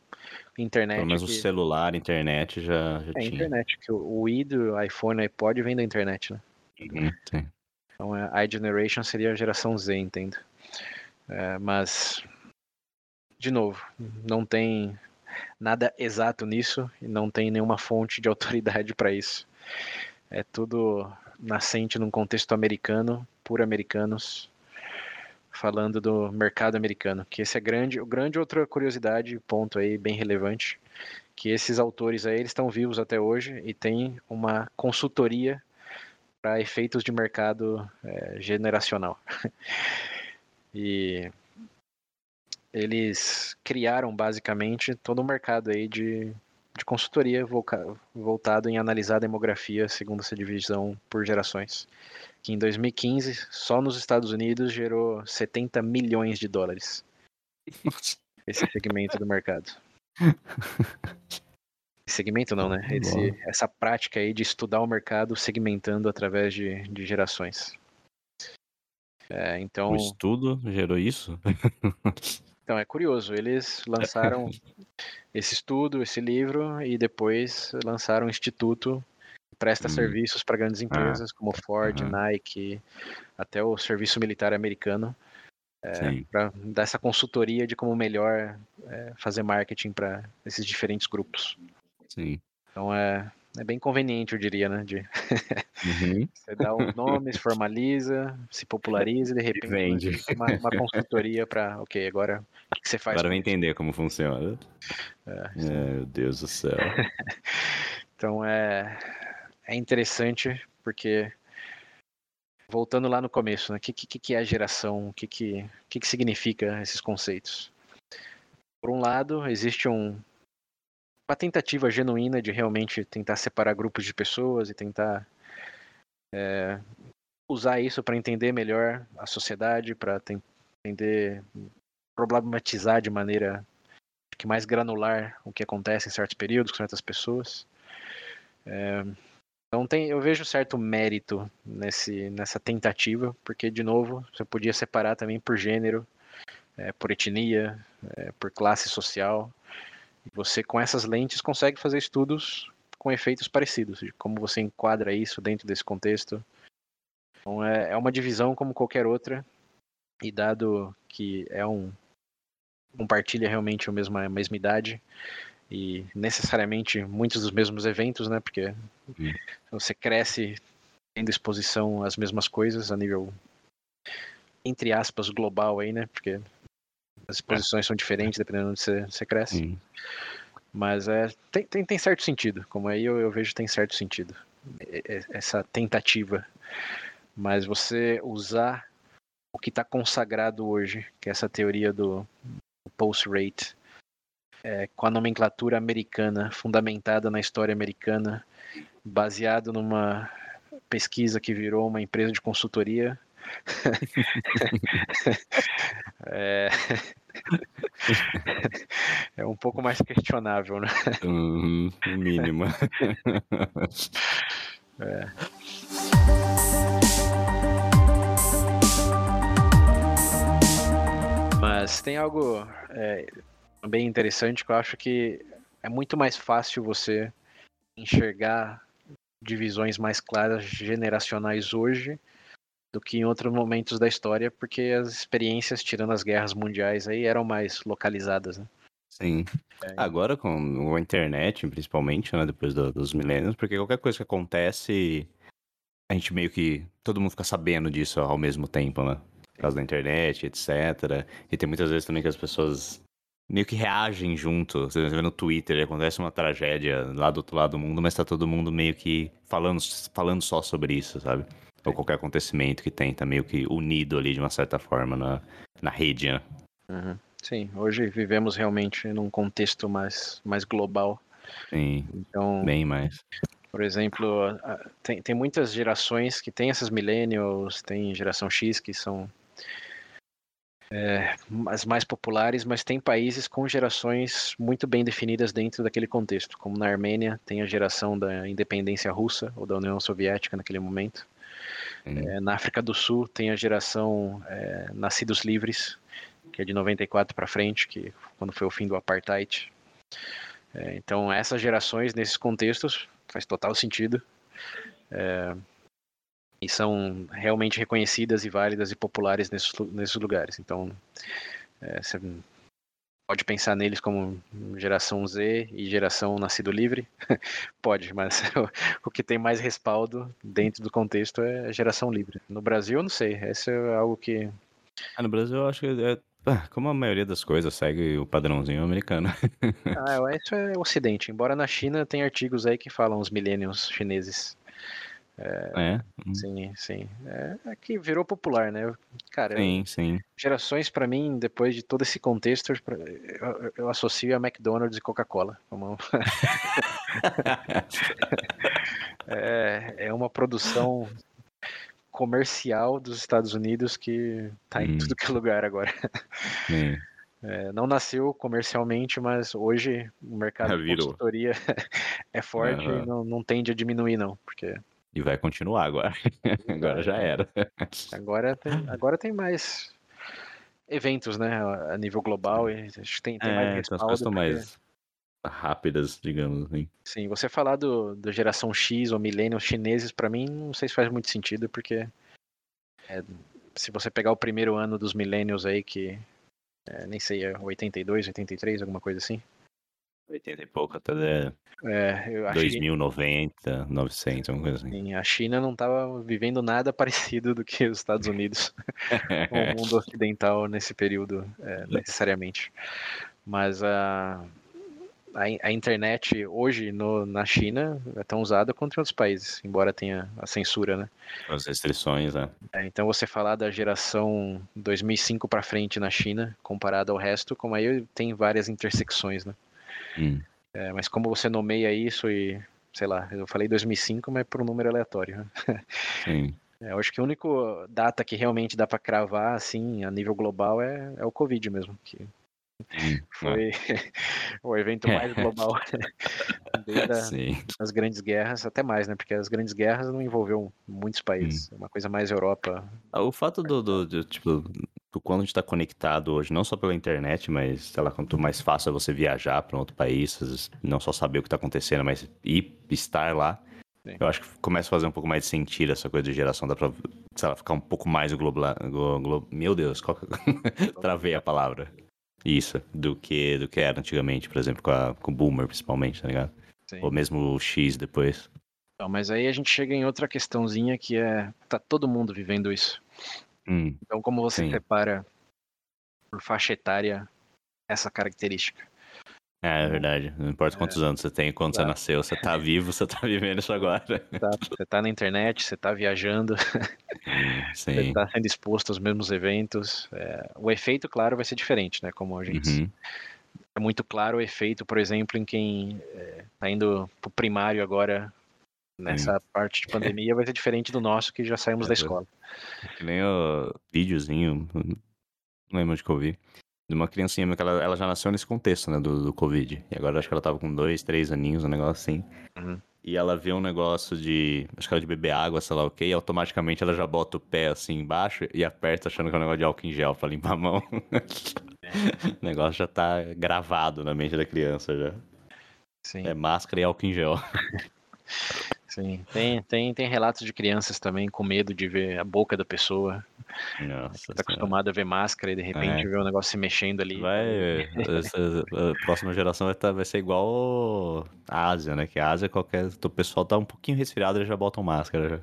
internet. Pelo menos que... o celular, internet já, já é, tinha. internet, que o, o i do iPhone e iPod vem da internet, né? Uhum, sim. Então a iGeneration seria a geração Z, entendo. É, mas, de novo, não tem nada exato nisso e não tem nenhuma fonte de autoridade para isso. É tudo nascente num contexto americano, por americanos, falando do mercado americano, que esse é grande, grande outra curiosidade, ponto aí bem relevante, que esses autores aí eles estão vivos até hoje e tem uma consultoria para efeitos de mercado é, generacional. e eles criaram basicamente todo um mercado aí de de consultoria voltado em analisar a demografia segundo essa divisão por gerações, que em 2015, só nos Estados Unidos, gerou 70 milhões de dólares. Esse segmento do mercado. Segmento não, né? Esse, essa prática aí de estudar o mercado segmentando através de, de gerações. É, então... O estudo gerou isso? Então é curioso, eles lançaram esse estudo, esse livro e depois lançaram um instituto que presta hum. serviços para grandes ah. empresas ah. como Ford, uhum. Nike, até o serviço militar americano, é, para dar essa consultoria de como melhor é, fazer marketing para esses diferentes grupos. Sim. Então é, é bem conveniente, eu diria, né? De... Uhum. Você dá os nomes, formaliza, se populariza e de repente Vende. Uma, uma consultoria para, ok, agora o que você faz? Agora vai entender como funciona. É, é, meu Deus do céu. então é, é interessante porque voltando lá no começo, né? O que, que, que é a geração? O que, que, que, que significa esses conceitos? Por um lado, existe um, uma tentativa genuína de realmente tentar separar grupos de pessoas e tentar é, usar isso para entender melhor a sociedade, para entender, problematizar de maneira que mais granular o que acontece em certos períodos com certas pessoas. É, então tem, eu vejo certo mérito nesse, nessa tentativa, porque de novo você podia separar também por gênero, é, por etnia, é, por classe social. Você com essas lentes consegue fazer estudos com efeitos parecidos, de como você enquadra isso dentro desse contexto. Então é, é uma divisão como qualquer outra, e dado que é um compartilha realmente a mesma, a mesma idade, e necessariamente muitos dos mesmos eventos, né? Porque uhum. você cresce tendo exposição às mesmas coisas a nível entre aspas global aí, né? Porque as exposições é. são diferentes dependendo de onde você, você cresce. Uhum. Mas é, tem, tem, tem, certo sentido, como aí eu, eu vejo tem certo sentido essa tentativa. Mas você usar o que está consagrado hoje, que é essa teoria do post-rate, é, com a nomenclatura americana, fundamentada na história americana, baseado numa pesquisa que virou uma empresa de consultoria. é... é um pouco mais questionável, né? Uhum, mínimo. é. Mas tem algo é, bem interessante que eu acho que é muito mais fácil você enxergar divisões mais claras generacionais hoje do que em outros momentos da história, porque as experiências, tirando as guerras mundiais, aí eram mais localizadas, né? Sim. É, Agora com a internet, principalmente, né, depois do, dos milênios, porque qualquer coisa que acontece, a gente meio que todo mundo fica sabendo disso ao mesmo tempo, né? Por causa da internet, etc. E tem muitas vezes também que as pessoas meio que reagem junto. Você vê no Twitter, acontece uma tragédia lá do outro lado do mundo, mas tá todo mundo meio que falando, falando só sobre isso, sabe? Ou qualquer acontecimento que tem, tá meio que unido ali de uma certa forma na, na rede, né? Uhum. Sim, hoje vivemos realmente num contexto mais, mais global. Sim, então, bem mais. Por exemplo, tem, tem muitas gerações que tem essas millennials, tem geração X que são é, as mais populares, mas tem países com gerações muito bem definidas dentro daquele contexto, como na Armênia tem a geração da independência russa ou da União Soviética naquele momento. É, na África do Sul tem a geração é, nascidos livres, que é de 94 para frente, que quando foi o fim do apartheid. É, então essas gerações nesses contextos faz total sentido. É, e são realmente reconhecidas e válidas e populares nesses, nesses lugares. Então, é, pode pensar neles como geração Z e geração nascido livre? pode, mas o, que tem mais respaldo dentro do contexto é geração livre. No Brasil, eu não sei. Esse é algo que. Ah, no Brasil, eu acho que é, ah, como a maioria das coisas segue o padrãozinho americano. ah, isso é o Ocidente. Embora na China tem artigos aí que falam os millennials chineses. É, é. Hum. Sim, sim. É, é, que virou popular, né? Cara, sim, sim. Gerações, para mim, depois de todo esse contexto, eu, eu associo a McDonald's e Coca-Cola. É, é uma produção comercial dos Estados Unidos que tá em hum. tudo que é lugar agora. É, não nasceu comercialmente, mas hoje o mercado de consultoria é forte uhum. e não, não tende a diminuir, não, porque e vai continuar agora. agora já era. Agora tem, agora tem mais eventos, né, a nível global e acho que tem, tem é, mais respaldo. Então as coisas porque... mais rápidas, digamos assim. Sim, você falar do, do geração X ou millennials chineses, para mim, não sei se faz muito sentido, porque é, se você pegar o primeiro ano dos millennials aí, que é, nem sei, é 82, 83, alguma coisa assim. 80 e pouco, até é, eu acho 2090, que... 900, alguma coisa assim. Sim, a China não estava vivendo nada parecido do que os Estados Unidos, o mundo ocidental nesse período, é, necessariamente. Mas a, a, a, internet hoje no, na China é tão usada quanto em outros países, embora tenha a censura, né? As restrições, né? É, então você falar da geração 2005 para frente na China, comparado ao resto, como aí tem várias intersecções, né? Hum. É, mas como você nomeia isso e, sei lá, eu falei 2005, mas por um número aleatório. Né? Sim. É, eu acho que a única data que realmente dá para cravar, assim, a nível global é, é o Covid mesmo, que Hum, foi o evento mais global desde as grandes guerras, até mais, né? Porque as grandes guerras não envolveu muitos países, hum. é uma coisa mais Europa. Ah, o fato do, do, do tipo, do quando a gente está conectado hoje, não só pela internet, mas, sei lá, quanto mais fácil é você viajar para outro país, não só saber o que está acontecendo, mas ir estar lá. Sim. Eu acho que começa a fazer um pouco mais de sentido essa coisa de geração, dá pra, sei lá, ficar um pouco mais global. Glo, meu Deus, qual que... travei a palavra. Isso, do que, do que era antigamente, por exemplo, com, a, com o Boomer, principalmente, tá ligado? Sim. Ou mesmo o X depois. Não, mas aí a gente chega em outra questãozinha que é. Tá todo mundo vivendo isso. Hum, então, como você sim. separa por faixa etária essa característica? É, é verdade. Não importa é. quantos é. anos você tem, quando Exato. você nasceu, você tá vivo, você tá vivendo isso agora. Exato. Você tá na internet, você tá viajando, Sim. você tá sendo exposto aos mesmos eventos. É, o efeito, claro, vai ser diferente, né? Como a gente. Uhum. É muito claro o efeito, por exemplo, em quem é, tá indo pro primário agora, nessa Sim. parte de pandemia, vai ser diferente do nosso que já saímos da é, escola. Que nem o videozinho, não lembro de que eu vi de uma criancinha, que ela, ela já nasceu nesse contexto, né, do, do Covid. E agora acho que ela tava com dois, três aninhos, um negócio assim. Uhum. E ela vê um negócio de. Acho que era de beber água, sei lá o quê, e automaticamente ela já bota o pé assim embaixo e aperta achando que é um negócio de álcool em gel pra limpar a mão. o negócio já tá gravado na mente da criança já. Sim. É máscara e álcool em gel. Sim, tem, tem, tem relatos de crianças também com medo de ver a boca da pessoa. Nossa, tá acostumado a ver máscara e de repente é. ver o negócio se mexendo ali. Vai, essa, a próxima geração vai, tá, vai ser igual a Ásia, né? Que a Ásia, qualquer. O pessoal tá um pouquinho resfriado, eles já botam máscara. Já.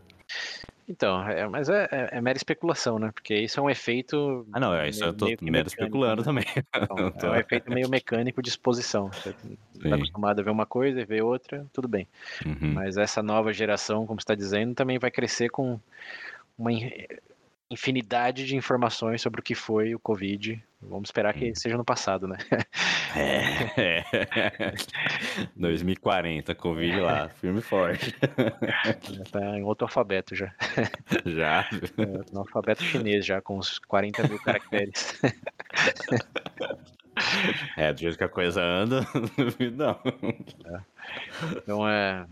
Então, é, mas é, é, é, mera especulação, né? Porque isso é um efeito. Ah, não, é, isso meio, eu tô mero mecânico, especulando né? também. Então, é um efeito meio mecânico de exposição. Você está acostumado a ver uma coisa e ver outra, tudo bem. Uhum. Mas essa nova geração, como você está dizendo, também vai crescer com uma infinidade de informações sobre o que foi o Covid. Vamos esperar que hum. seja no passado, né? É. 2040, Covid lá, firme e forte. tá em outro alfabeto já. Já? É, no alfabeto chinês já, com uns 40 mil caracteres. É, do jeito que a coisa anda, não. É. Então é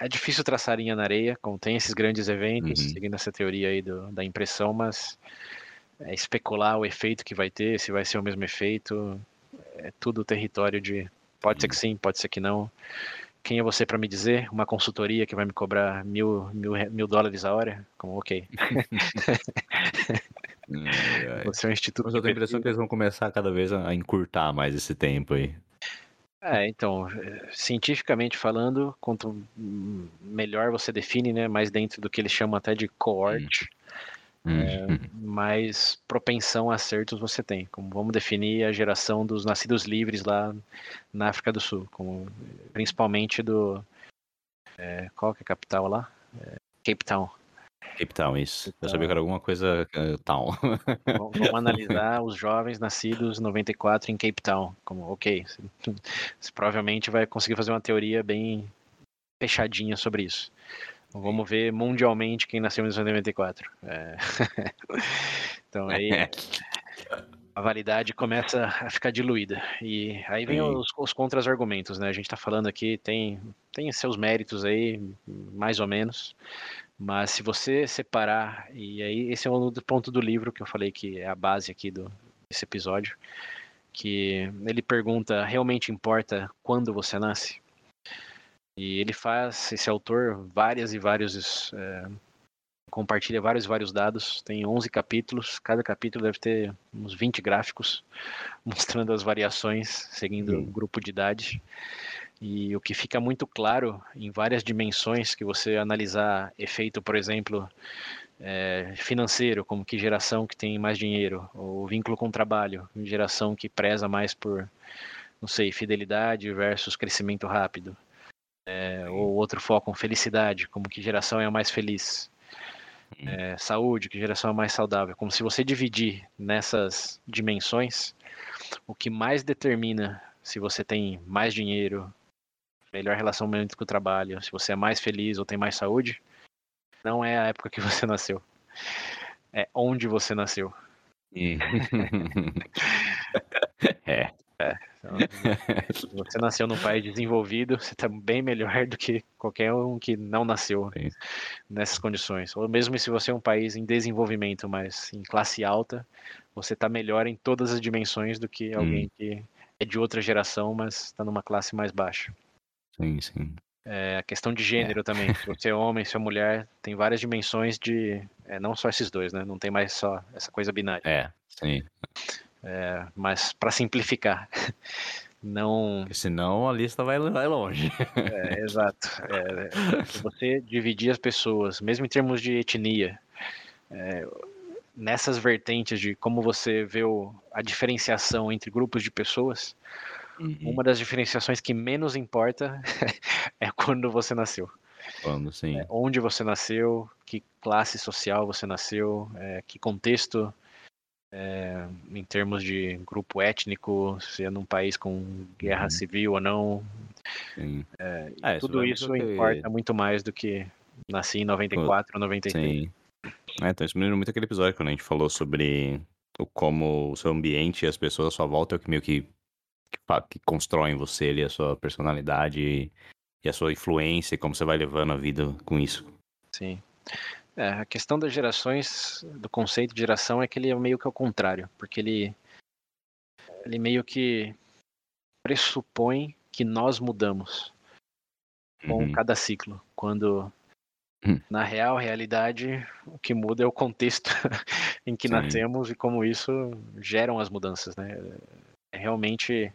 é difícil traçar linha na areia, como tem esses grandes eventos, uhum. seguindo essa teoria aí do, da impressão, mas é especular o efeito que vai ter, se vai ser o mesmo efeito, é tudo território de pode uhum. ser que sim, pode ser que não. Quem é você para me dizer? Uma consultoria que vai me cobrar mil, mil, mil dólares a hora? Como, ok. você é um instituto. Mas eu tenho a impressão que eles vão começar cada vez a encurtar mais esse tempo aí. É, então, cientificamente falando, quanto melhor você define, né, mais dentro do que eles chamam até de cohort, hum. é, hum. mais propensão a acertos você tem. Como vamos definir a geração dos nascidos livres lá na África do Sul, como, principalmente do é, qual que é a capital lá? Cape Town. Cape Town, isso. Cape Town. Eu sabia que era alguma coisa uh, Town. Vamos, vamos analisar os jovens nascidos em 94 em Cape Town. Como, ok, você provavelmente vai conseguir fazer uma teoria bem fechadinha sobre isso. Vamos ver mundialmente quem nasceu em 1994. É... então aí a validade começa a ficar diluída. E aí vem os, os contra-argumentos, né? A gente está falando aqui, tem, tem seus méritos aí, mais ou menos. Mas se você separar, e aí esse é um ponto do livro que eu falei que é a base aqui do, desse episódio, que ele pergunta, realmente importa quando você nasce? E ele faz, esse autor, várias e vários, é, compartilha vários e vários dados, tem 11 capítulos, cada capítulo deve ter uns 20 gráficos, mostrando as variações, seguindo o um grupo de idade. E o que fica muito claro em várias dimensões que você analisar efeito, por exemplo, é, financeiro, como que geração que tem mais dinheiro, ou vínculo com o trabalho, geração que preza mais por não sei, fidelidade versus crescimento rápido. É, ou outro foco felicidade, como que geração é a mais feliz. É, saúde, que geração é mais saudável. Como se você dividir nessas dimensões, o que mais determina se você tem mais dinheiro, melhor relação com o trabalho, se você é mais feliz ou tem mais saúde, não é a época que você nasceu. É onde você nasceu. é. É, então, se você nasceu num país desenvolvido, você está bem melhor do que qualquer um que não nasceu Sim. nessas condições. Ou mesmo se você é um país em desenvolvimento, mas em classe alta, você está melhor em todas as dimensões do que alguém hum. que é de outra geração, mas está numa classe mais baixa. Sim, sim. É, a questão de gênero é. também. Se você é homem, se é mulher, tem várias dimensões de. É, não só esses dois, né? Não tem mais só essa coisa binária. É, sim. É, mas para simplificar, não. Porque senão a lista vai, vai longe. É, exato. É, você dividir as pessoas, mesmo em termos de etnia, é, nessas vertentes de como você vê o, a diferenciação entre grupos de pessoas, uhum. uma das diferenciações que menos importa é quando você nasceu. Quando, sim. É, onde você nasceu, que classe social você nasceu, é, que contexto é, em termos de grupo étnico, se é num país com guerra uhum. civil ou não. É, é, tudo isso que... importa muito mais do que nasci em 94 ou 93. Sim. É, então isso me lembra muito aquele episódio quando a gente falou sobre o, como o seu ambiente e as pessoas à sua volta é o que meio que, que, que constroem você ali, a sua personalidade e a sua influência e como você vai levando a vida com isso. Sim. É, a questão das gerações, do conceito de geração é que ele é meio que ao contrário, porque ele, ele meio que pressupõe que nós mudamos com uhum. cada ciclo, quando uhum. na real realidade o que muda é o contexto em que Sim. nascemos e como isso geram as mudanças, né? É realmente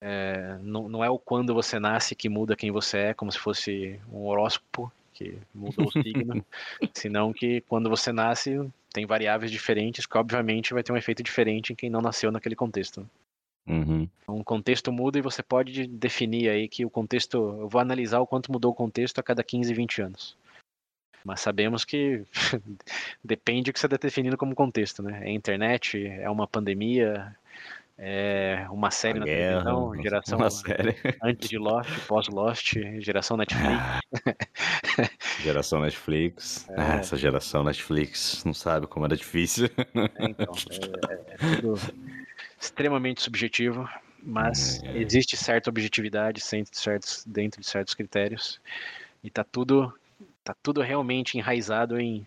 é, não, não é o quando você nasce que muda quem você é, como se fosse um horóscopo que mudou o signo, senão que quando você nasce tem variáveis diferentes que obviamente vai ter um efeito diferente em quem não nasceu naquele contexto. Uhum. Um contexto muda e você pode definir aí que o contexto, eu vou analisar o quanto mudou o contexto a cada 15, 20 anos. Mas sabemos que depende do que você está definindo como contexto, né? É internet, é uma pandemia, é uma série a na guerra, televisão, geração uma série. antes de Lost, pós-Lost, geração Netflix. geração Netflix. É. Ah, essa geração Netflix não sabe como era difícil. É, então, é, é, tudo extremamente subjetivo, mas é. existe certa objetividade dentro de certos, dentro de certos critérios e tá tudo tá tudo realmente enraizado em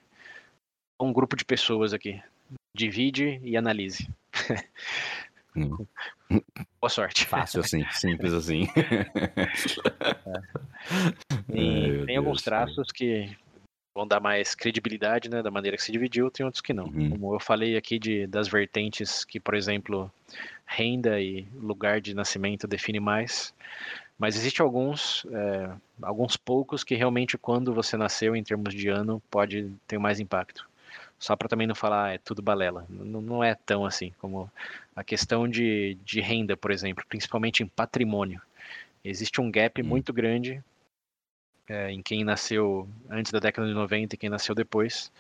um grupo de pessoas aqui. Divide e analise. Hum. Boa sorte. Fácil assim, simples assim. É. Tem, tem alguns traços que vão dar mais credibilidade, né, da maneira que se dividiu, tem outros que não. Uhum. Como eu falei aqui de, das vertentes que, por exemplo, renda e lugar de nascimento define mais, mas existe alguns, é, alguns poucos que realmente quando você nasceu em termos de ano pode ter mais impacto. Só para também não falar ah, é tudo balela. Não, não é tão assim como a questão de, de renda, por exemplo, principalmente em patrimônio. Existe um gap hum. muito grande é, em quem nasceu antes da década de 90 e quem nasceu depois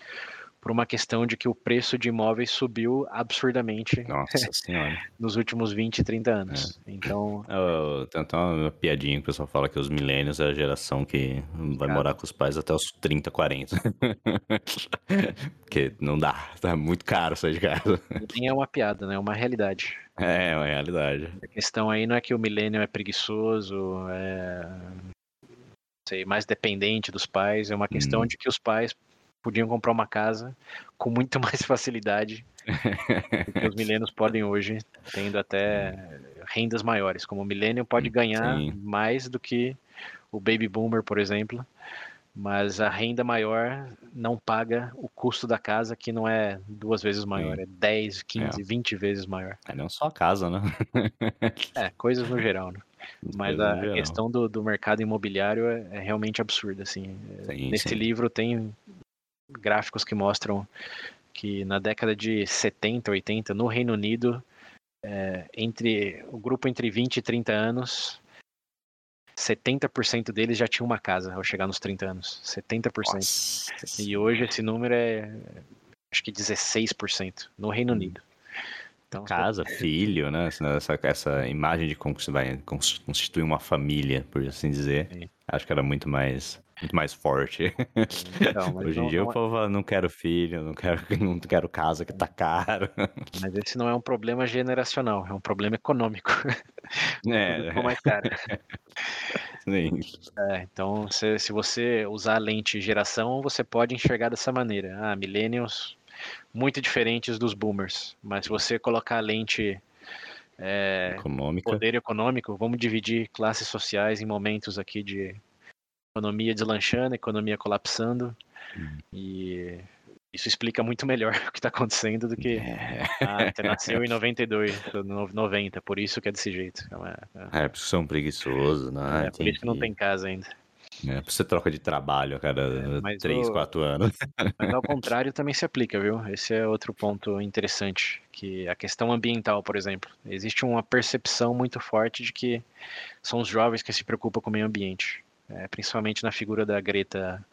por uma questão de que o preço de imóveis subiu absurdamente nos últimos 20, 30 anos. É. Então. Eu, tem até uma piadinha que o pessoal fala que os milênios é a geração que vai morar com os pais até os 30, 40. Porque não dá, tá muito caro sair de casa. Nem é uma piada, né? É uma realidade. É, é uma realidade. A questão aí não é que o milênio é preguiçoso, é sei, mais dependente dos pais, é uma questão hum. de que os pais podiam comprar uma casa com muito mais facilidade do que os milênios podem hoje, tendo até rendas maiores. Como o milênio pode ganhar Sim. mais do que o baby boomer, por exemplo, mas a renda maior não paga o custo da casa, que não é duas vezes maior, é 10, 15, é. 20 vezes maior. É não só a casa, né? é, coisas no geral, né? Mas a questão do, do mercado imobiliário é, é realmente absurda, assim. Sim, Nesse sim. livro tem gráficos que mostram que na década de 70, 80, no Reino Unido, é, entre o grupo entre 20 e 30 anos, 70% deles já tinham uma casa ao chegar nos 30 anos. 70%. Nossa. E hoje esse número é acho que 16% no Reino hum. Unido. Então, casa, filho, né? Essa, essa imagem de como você vai constituir uma família, por assim dizer. Sim. Acho que era muito mais muito mais forte. Então, Hoje em dia não... o povo fala, não quero filho, não quero, não quero casa que tá caro. Mas esse não é um problema generacional, é um problema econômico. É. Ficou mais caro. Sim. É, então, se, se você usar a lente geração, você pode enxergar dessa maneira. Ah, millennials muito diferentes dos boomers. Mas se você colocar a lente é, poder econômico, vamos dividir classes sociais em momentos aqui de economia deslanchando, economia colapsando. Hum. E isso explica muito melhor o que está acontecendo do que é. ah, você nasceu em 92, 90, por isso que é desse jeito. É, é, é porque são preguiçosos, né? É, por isso que não tem casa ainda. É, você troca de trabalho a cada é, 3, o... 4 anos. Mas ao contrário também se aplica, viu? Esse é outro ponto interessante, que a questão ambiental, por exemplo. Existe uma percepção muito forte de que são os jovens que se preocupam com o meio ambiente. É, principalmente na figura da Greta,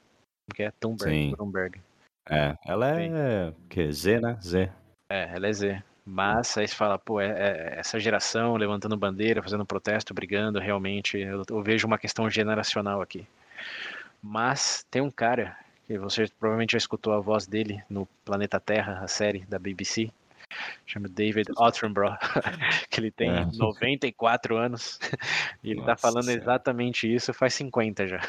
que é Thunberg. Thunberg. É, ela é que Z, né? Z. É, ela é Z. Mas aí você fala, pô, é, é, essa geração levantando bandeira, fazendo protesto, brigando, realmente, eu, eu, vejo uma questão generacional aqui. Mas tem um cara, que você provavelmente já escutou a voz dele no Planeta Terra, a série da BBC, chama David Attenborough, que ele tem é. 94 anos, e ele tá Nossa, tá falando exatamente isso faz 50 já.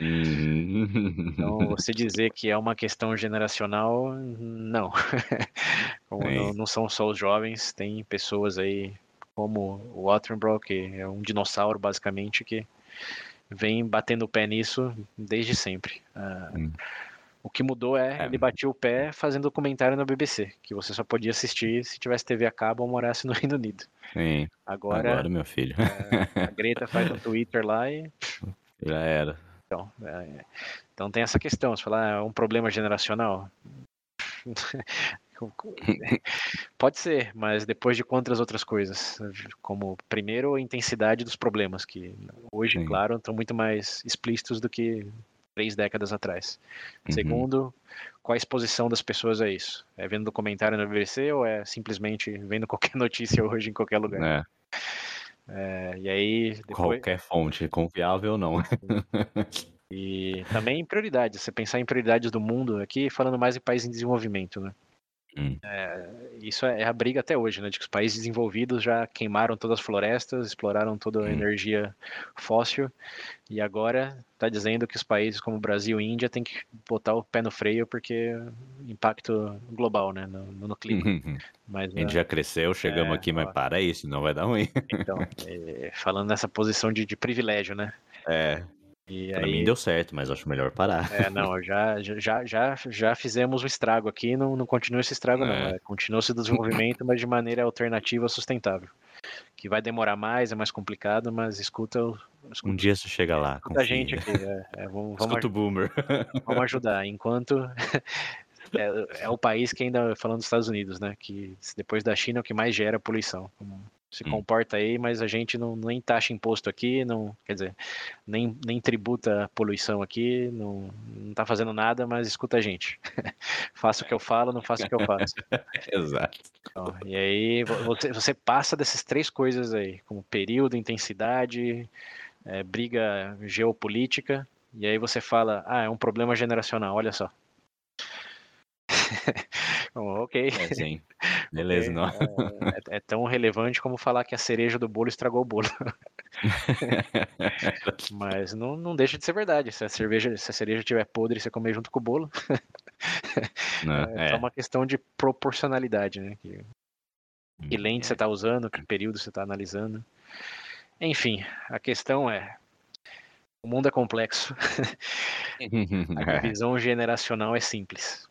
Uhum. Então, você dizer que é uma questão generacional, não. não, não, são só os jovens, tem pessoas aí como o Attenborough, que é um dinossauro basicamente, que vem batendo o pé nisso desde sempre. Uh, hum. O que mudou é, é, ele batia o pé fazendo documentário na BBC, que você só podia assistir se tivesse TV a cabo ou morasse no Reino Unido. Sim. Agora, Agora meu filho. É, a Greta faz no Twitter lá e. Já era. Então, é, então tem essa questão, você falar, ah, é um problema generacional. Pode ser, mas depois de quantas outras coisas? Como, primeiro, a intensidade dos problemas, que hoje, Sim. claro, estão muito mais explícitos do que três décadas atrás. Uhum. Segundo, qual a exposição das pessoas a isso? É vendo documentário na BBC ou é simplesmente vendo qualquer notícia hoje em qualquer lugar? É. É, e aí. Depois... Qualquer fonte, confiável ou não. E também prioridades. Você pensar em prioridades do mundo aqui, falando mais em países em desenvolvimento, né? Hum. É, isso é, é a briga até hoje, né? De que os países desenvolvidos já queimaram todas as florestas, exploraram toda a hum. energia fóssil, e agora está dizendo que os países como Brasil e Índia têm que botar o pé no freio porque impacto global, né? No, no clima. Mas, a gente já cresceu, chegamos é, aqui, mas ó, para isso, não vai dar ruim. Então, é, falando nessa posição de, de privilégio, né? É, e pra aí... mim deu certo, mas acho melhor parar. É, não, já, já, já, já fizemos o estrago aqui, não, não continua esse estrago, é. não. É, continua esse desenvolvimento, mas de maneira alternativa sustentável. Que vai demorar mais, é mais complicado, mas escuta. escuta um dia você chega lá. Escuta a gente aqui. É, é, vamos, escuta o boomer. Vamos ajudar. Enquanto. É, é, o país que ainda, falando dos Estados Unidos, né? Que depois da China é o que mais gera poluição se hum. comporta aí, mas a gente não nem taxa imposto aqui, não, quer dizer, nem, nem tributa poluição aqui, não, não tá fazendo nada, mas escuta a gente. faça o que eu falo, não faça o que eu faço. Exato. Então, e aí você, você passa dessas três coisas aí, como período, intensidade, é, briga geopolítica, e aí você fala, ah, é um problema generacional, olha só. ok. É, sim. Beleza, não. É, é, tão relevante como falar que a cereja do bolo estragou o bolo. Mas não, não deixa de ser verdade. Se a, cerveja, se a cereja estiver podre, você comer junto com o bolo. Não, é, é, uma questão de proporcionalidade, né? Que, que hum, lente você está usando, que período você está analisando. Enfim, a questão é: o mundo é complexo. a visão generacional é simples.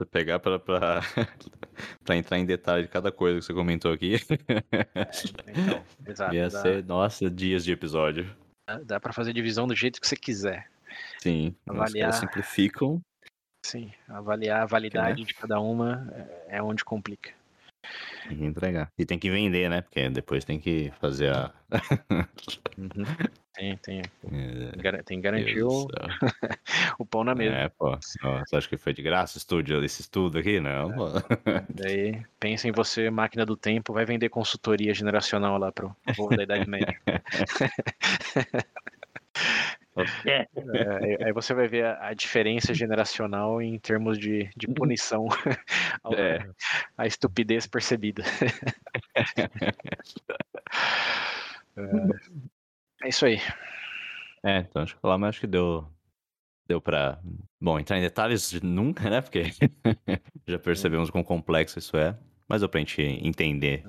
Você pegar pra, pra, pra entrar em detalhe de cada coisa que você comentou aqui. É, então, exato. Ia dá, ser, nossa, dias de episódio. Dá, pra fazer divisão do jeito que você quiser. Sim, avaliar. simplificam. Sim, avaliar a validade né? de cada uma é, é onde complica. Tem que entregar. E tem que vender, né? Porque depois tem que fazer a. uhum. Tem, tem. É, tem que garantir o... o pão na mesa. É, pô. Você acha que foi de graça estúdio, esse estudo aqui? Não, é. Daí, pensa em você, máquina do tempo, vai vender consultoria generacional lá pro povo da Idade Média. É, aí você vai ver a, a, diferença geracional em termos de, de punição ao, é. a estupidez percebida. é, é, isso aí. É, então acho que lá, mas acho que deu, deu pra. Bom, entrar em detalhes nunca, né? Porque já percebemos quão complexo isso é. Mas deu pra gente entender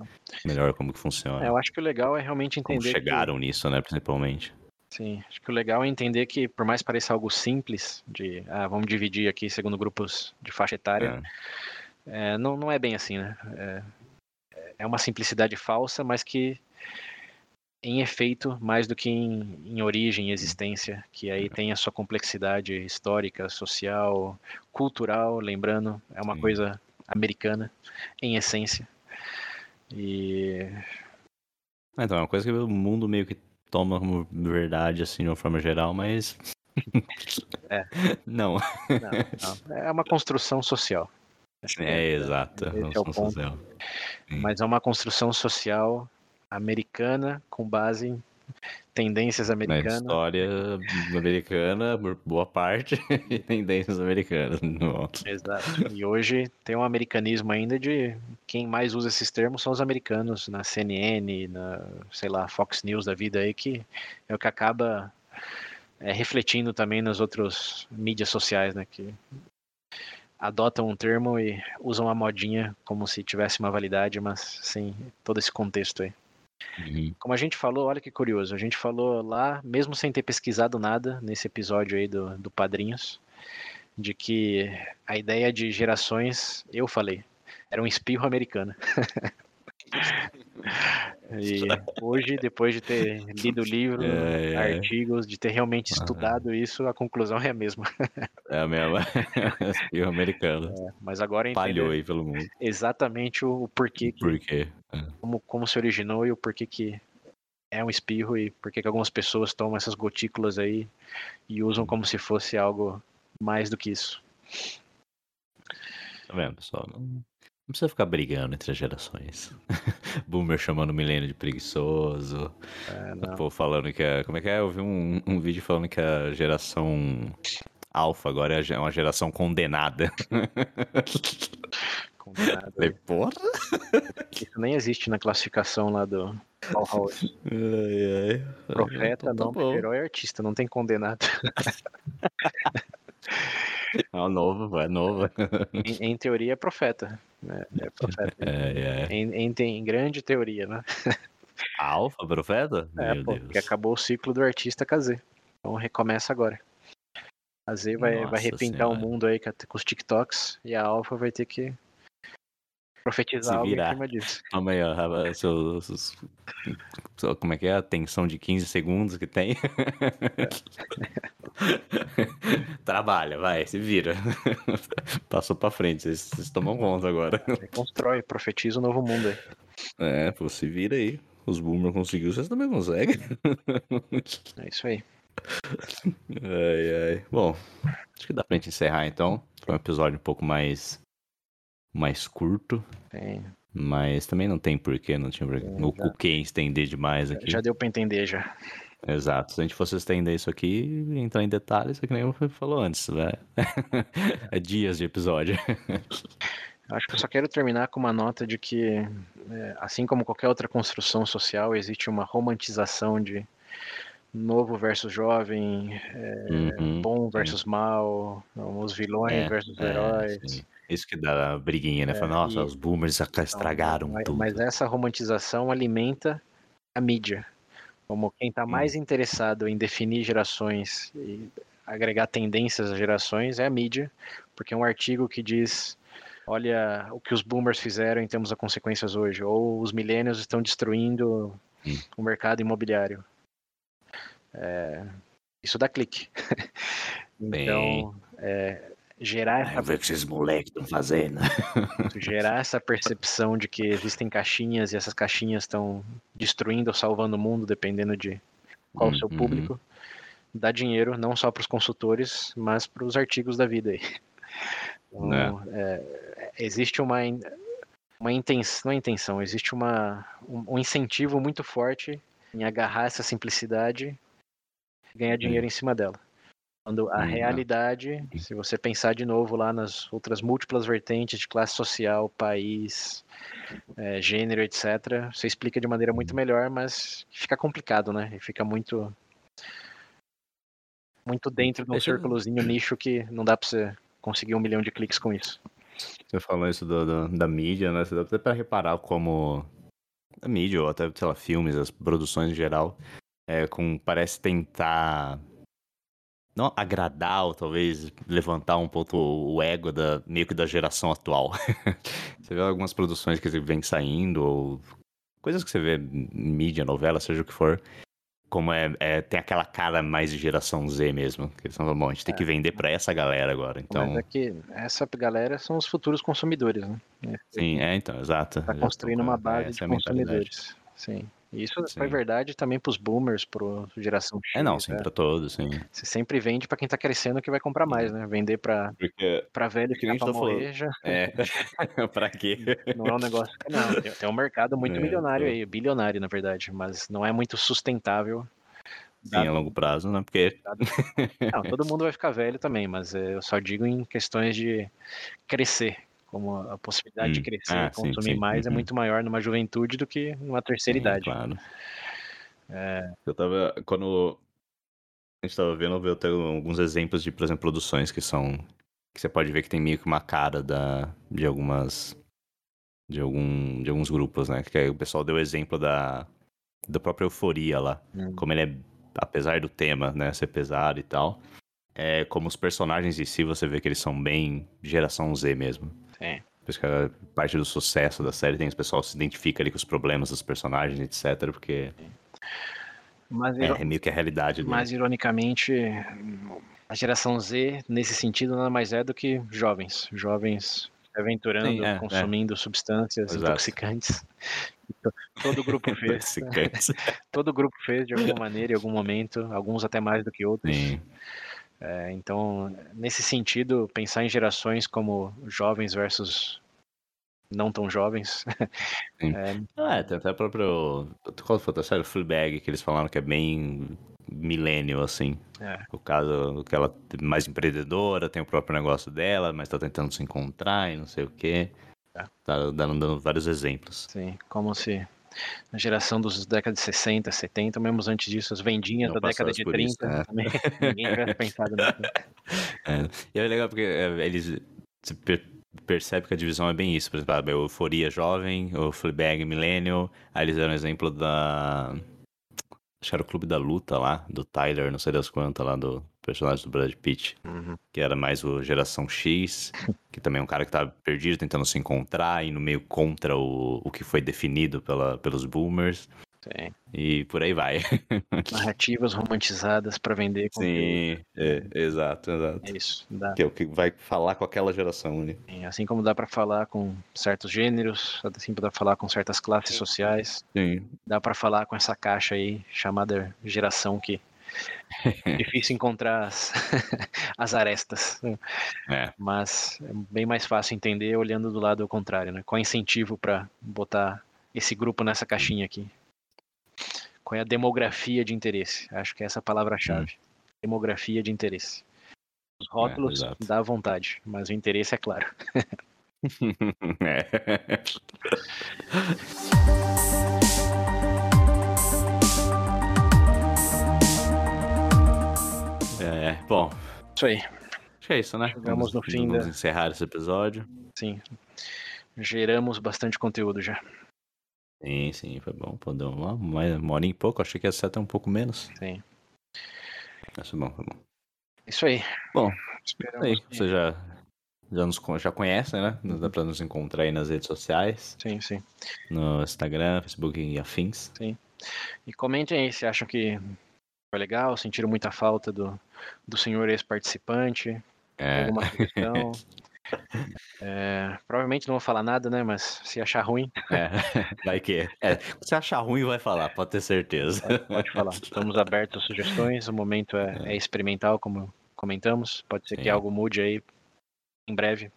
melhor como que funciona. É, eu acho que o legal é realmente entender. Como chegaram que... nisso, né? Principalmente. Sim, acho que o legal é entender que, por mais pareça algo simples, de ah, vamos dividir aqui segundo grupos de faixa etária, é. É, não, não é bem assim, né? É, é, uma simplicidade falsa, mas que em efeito, mais do que em, em origem e existência, que aí tem a sua complexidade histórica, social, cultural, lembrando, é uma Sim. coisa americana, em essência. E. Ah, então, é uma coisa que o mundo meio que toma como verdade, assim, de uma forma geral, mas. É. Não. não, não. É uma construção social. É, é, exato. Esse é o ponto. Mas é uma construção social americana com base em tendências americanas. Na história americana, boa parte, e tendências americanas. Exato. E hoje tem um americanismo ainda de quem mais usa esses termos são os americanos na CNN, na, sei lá, Fox News da vida aí, que é o que acaba é, refletindo também nas outras mídias sociais, né? Que adotam um termo e usam a modinha como se tivesse uma validade, mas sem todo esse contexto aí. Uhum. Como a gente falou, olha que curioso, a gente falou lá, mesmo sem ter pesquisado nada nesse episódio aí do, do Padrinhos, de que a ideia de gerações, eu falei, era um espirro americano. E hoje, depois de ter lido o livro, é, é. artigos, de ter realmente estudado isso, a conclusão é a mesma. É a mesma. espirro americano. É, mas agora Palhou aí pelo mundo. Exatamente o, o porquê. Que, porquê. É. Como, como se originou e o porquê que é um espirro e porquê que algumas pessoas tomam essas gotículas aí e usam como se fosse algo mais do que isso. Tá vendo, pessoal? Não, não precisa ficar brigando entre as gerações. Boomer chamando o milênio de preguiçoso. É, Pô, falando que é. Como é que é? Eu vi um, um vídeo falando que a geração Alpha agora é uma geração condenada. Condenada. Falei, porra? Isso nem existe na classificação lá do Bauhaus. Ai, ai. Profeta, então, tá não, herói artista, não tem condenado. É o novo, é novo. Em, em teoria é profeta. Né? É profeta. É, é. Em, em, em, grande teoria, né? Alfa, profeta? É, Meu pô, Deus. porque acabou o ciclo do artista KZ. Então recomeça agora. A Z vai, vai repintar o mundo aí com os TikToks e a Alfa vai ter que profetizar algo em cima disso. Calma aí, ó, seus, seus, como é que é a tensão de 15 segundos que tem? Trabalha, vai, se vira. Passou pra frente, vocês, vocês tomam conta agora. Constrói, profetiza um novo mundo aí. É, pô, se vira aí. Os boomers conseguiu, vocês também conseguem. É isso aí. Ai, ai. Bom, acho que dá pra gente encerrar então. Foi um episódio um pouco mais mais curto. Tem. Mas também não tem porquê, não tinha porquê. o, o que estender demais aqui. Já deu pra entender já. Exato. Se a gente fosse estender isso aqui, entrar em detalhes, é que nem eu falou antes, né? é dias de episódio. Acho que eu só quero terminar com uma nota de que, é, assim como qualquer outra construção social, existe uma romantização de novo versus jovem, é, uhum, bom versus sim. mal, os vilões é, versus é, heróis. Sim. Isso que dá a briguinha, né? É, Fala, nossa, e... os boomers estragaram então, tudo. Mas essa romantização alimenta a mídia. Como quem está mais hum. interessado em definir gerações e agregar tendências às gerações é a mídia, porque é um artigo que diz olha o que os boomers fizeram em termos de consequências hoje, ou os millennials estão destruindo hum. o mercado imobiliário. É, isso dá clique. então, é, gerar essa... ver o que esses moleques estão fazendo. gerar essa percepção de que existem caixinhas e essas caixinhas estão destruindo ou salvando o mundo, dependendo de qual o seu uhum. público. Dá dinheiro não só para os consultores, mas para os artigos da vida aí. Então, é. É, existe uma, uma intenção, não é intenção, existe uma, um, um incentivo muito forte em agarrar essa simplicidade e ganhar dinheiro em cima dela. Quando a hum, realidade, se você pensar de novo lá nas outras múltiplas vertentes de classe social, país, é, gênero, etc., você explica de maneira muito melhor, mas fica complicado, né? E fica muito muito dentro de um círculozinho nicho que não dá para você conseguir um milhão de cliques com isso. Você falou isso do, do, da mídia, né? Você dá até para reparar como a mídia, ou até, sei lá, filmes, as produções em geral, é, com, parece tentar não agradar ou talvez levantar um pouco o ego da meio que da geração atual. você vê algumas produções que vem saindo ou coisas que você vê mídia, novela, seja o que for, como é, é, tem aquela cara mais de geração Z mesmo. Que eles falam, bom, a gente tem é. que vender para essa galera agora. Então... Mas é que essa galera são os futuros consumidores, né? Sim, é, então, exato. Tá construindo uma base de é consumidores. Sim. Isso sim. foi verdade também para os boomers, para geração X. É, não, sim, né? para todos, sim. Você sempre vende para quem está crescendo que vai comprar mais, né? Vender para para velho que para morrer já. É, para quê? Não é um negócio. Não, tem um mercado muito é, milionário aí, bilionário, na verdade, mas não é muito sustentável. Sim, a longo prazo, né? Porque. Não, todo mundo vai ficar velho também, mas eu só digo em questões de crescer como a possibilidade hum. de crescer ah, e consumir sim, sim. mais é uhum. é muito maior numa juventude do que numa terceira idade. Claro. É... Eu tava. Quando a gente tava vendo, eu tenho alguns exemplos de, por exemplo, produções que são. que você pode ver que tem meio que uma cara da, de algumas. de, algum, de alguns grupos, né? Que o pessoal deu exemplo da. da própria euforia lá. Hum. Como ele é. apesar do tema, né, ser pesado e tal. É, como os personagens em si, você vê que eles são bem geração Z mesmo. É. Por isso que a parte do sucesso da série tem o pessoal se identifica ali com os problemas dos personagens, etc. Porque. Mas, é, é meio que a realidade. Mas, ironicamente, a geração Z, nesse sentido, nada mais é do que jovens. Jovens se aventurando, Sim, é, consumindo é. substâncias Exato. intoxicantes. Todo grupo fez. Todo grupo fez de alguma maneira, em algum momento, alguns até mais do que outros. Sim. É, então, nesse sentido, pensar em gerações como jovens versus não tão jovens. é... Ah, é, tem até o próprio. Qual foi a série? Fleabag, que eles falaram que é bem milênio, assim. É. O caso que ela é mais empreendedora, tem o próprio negócio dela, mas tá tentando se encontrar e não sei o quê. É. Tá dando, dando vários exemplos. Sim, como se na geração dos décadas de 60, 70, mesmo antes disso, as vendinhas Não da década de 30, isso, é. também, ninguém tivesse pensado nisso. É, e é legal porque é, eles percebe que a divisão é bem isso. Por exemplo, a Euforia Jovem, o Fleabag Millennial, aí eles deram um exemplo da... Acho que era o Clube da Luta lá, do Tyler, não sei das quantas lá, do personagem do Brad Pitt, uhum. que era mais o Geração X, que também é um cara que tá perdido, tentando se encontrar, indo meio contra o, o que foi definido pela, pelos boomers. Sim. E por aí vai. Narrativas romantizadas para vender Sim, é, exato, exato. É isso. Dá. Que é o que vai falar com aquela geração, né? Sim, assim como dá para falar com certos gêneros, assim dá para falar com certas classes sociais. Sim. Dá para falar com essa caixa aí chamada geração que Difícil encontrar as, as arestas. É. Mas é bem mais fácil entender olhando do lado contrário, né? Qual é o incentivo para botar esse grupo nessa caixinha aqui? Qual é a demografia de interesse? Acho que é essa a palavra-chave. Hum. Demografia de interesse. Os rótulos é, dá vontade, mas o interesse é claro. é. Bom. Isso aí. Acho que é isso, né? Chegamos vamos, no fim vamos da... encerrar esse episódio. Sim. Geramos bastante conteúdo já. Sim, sim, foi bom. Pô, deu uma, uma hora e pouco. Achei que ia ser até um pouco menos. Sim. Mas foi bom, foi bom. Isso aí. Bom, Esperamos aí, que... você já, já, nos, já conhece, né? Dá pra nos encontrar aí nas redes sociais. Sim, sim. No Instagram, Facebook e afins. Sim. E comentem aí se acham que foi legal, sentiram muita falta do, do senhor ex-participante. é. alguma sugestão. É, provavelmente não vou falar nada, né? Mas se achar ruim. É, vai que. É, se achar ruim, vai falar, pode ter certeza. Pode, pode falar. Estamos abertos a sugestões. O momento é, é experimental, como comentamos. Pode ser Sim. que algo mude aí em breve.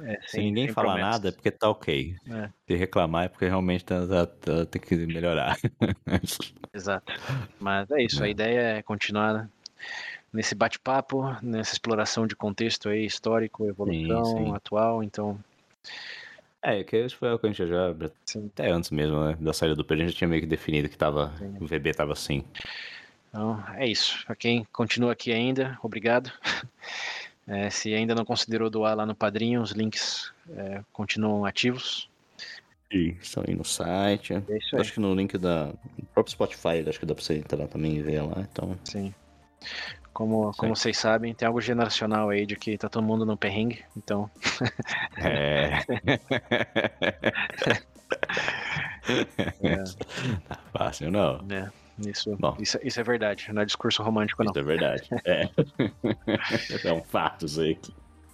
É, sem, Se ninguém falar promessas. nada é porque tá ok. É. Se reclamar é porque realmente tá, tá, tá, tem que melhorar. Exato. Mas é isso, a é. ideia é continuar nesse bate-papo, nessa exploração de contexto aí, histórico, evolução sim, sim. atual, então. É, que isso foi o que a gente já. Sim. Até antes mesmo, né? Da saída do P, a gente tinha meio que definido que tava. Sim. O VB tava assim. Então, é isso. Pra quem continua aqui ainda, obrigado. É, se ainda não considerou doar lá no Padrinho, os links é, continuam ativos. Sim, estão aí no site. É acho que no link da no próprio Spotify, acho que dá pra você entrar também e ver lá, então. Sim. Como, como vocês sabem, tem algo generacional aí de que tá todo mundo no perrengue, então. É. é. Tá fácil, não. É. Isso, Bom, isso, isso, é verdade, não é discurso romântico, não. Isso é verdade. É. é um fato isso aí.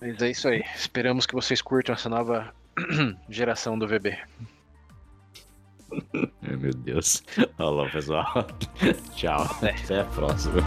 Mas é isso aí. Esperamos que vocês curtam essa nova geração do VB. Meu Deus. Falou, pessoal. Tchau. É. Até a próxima.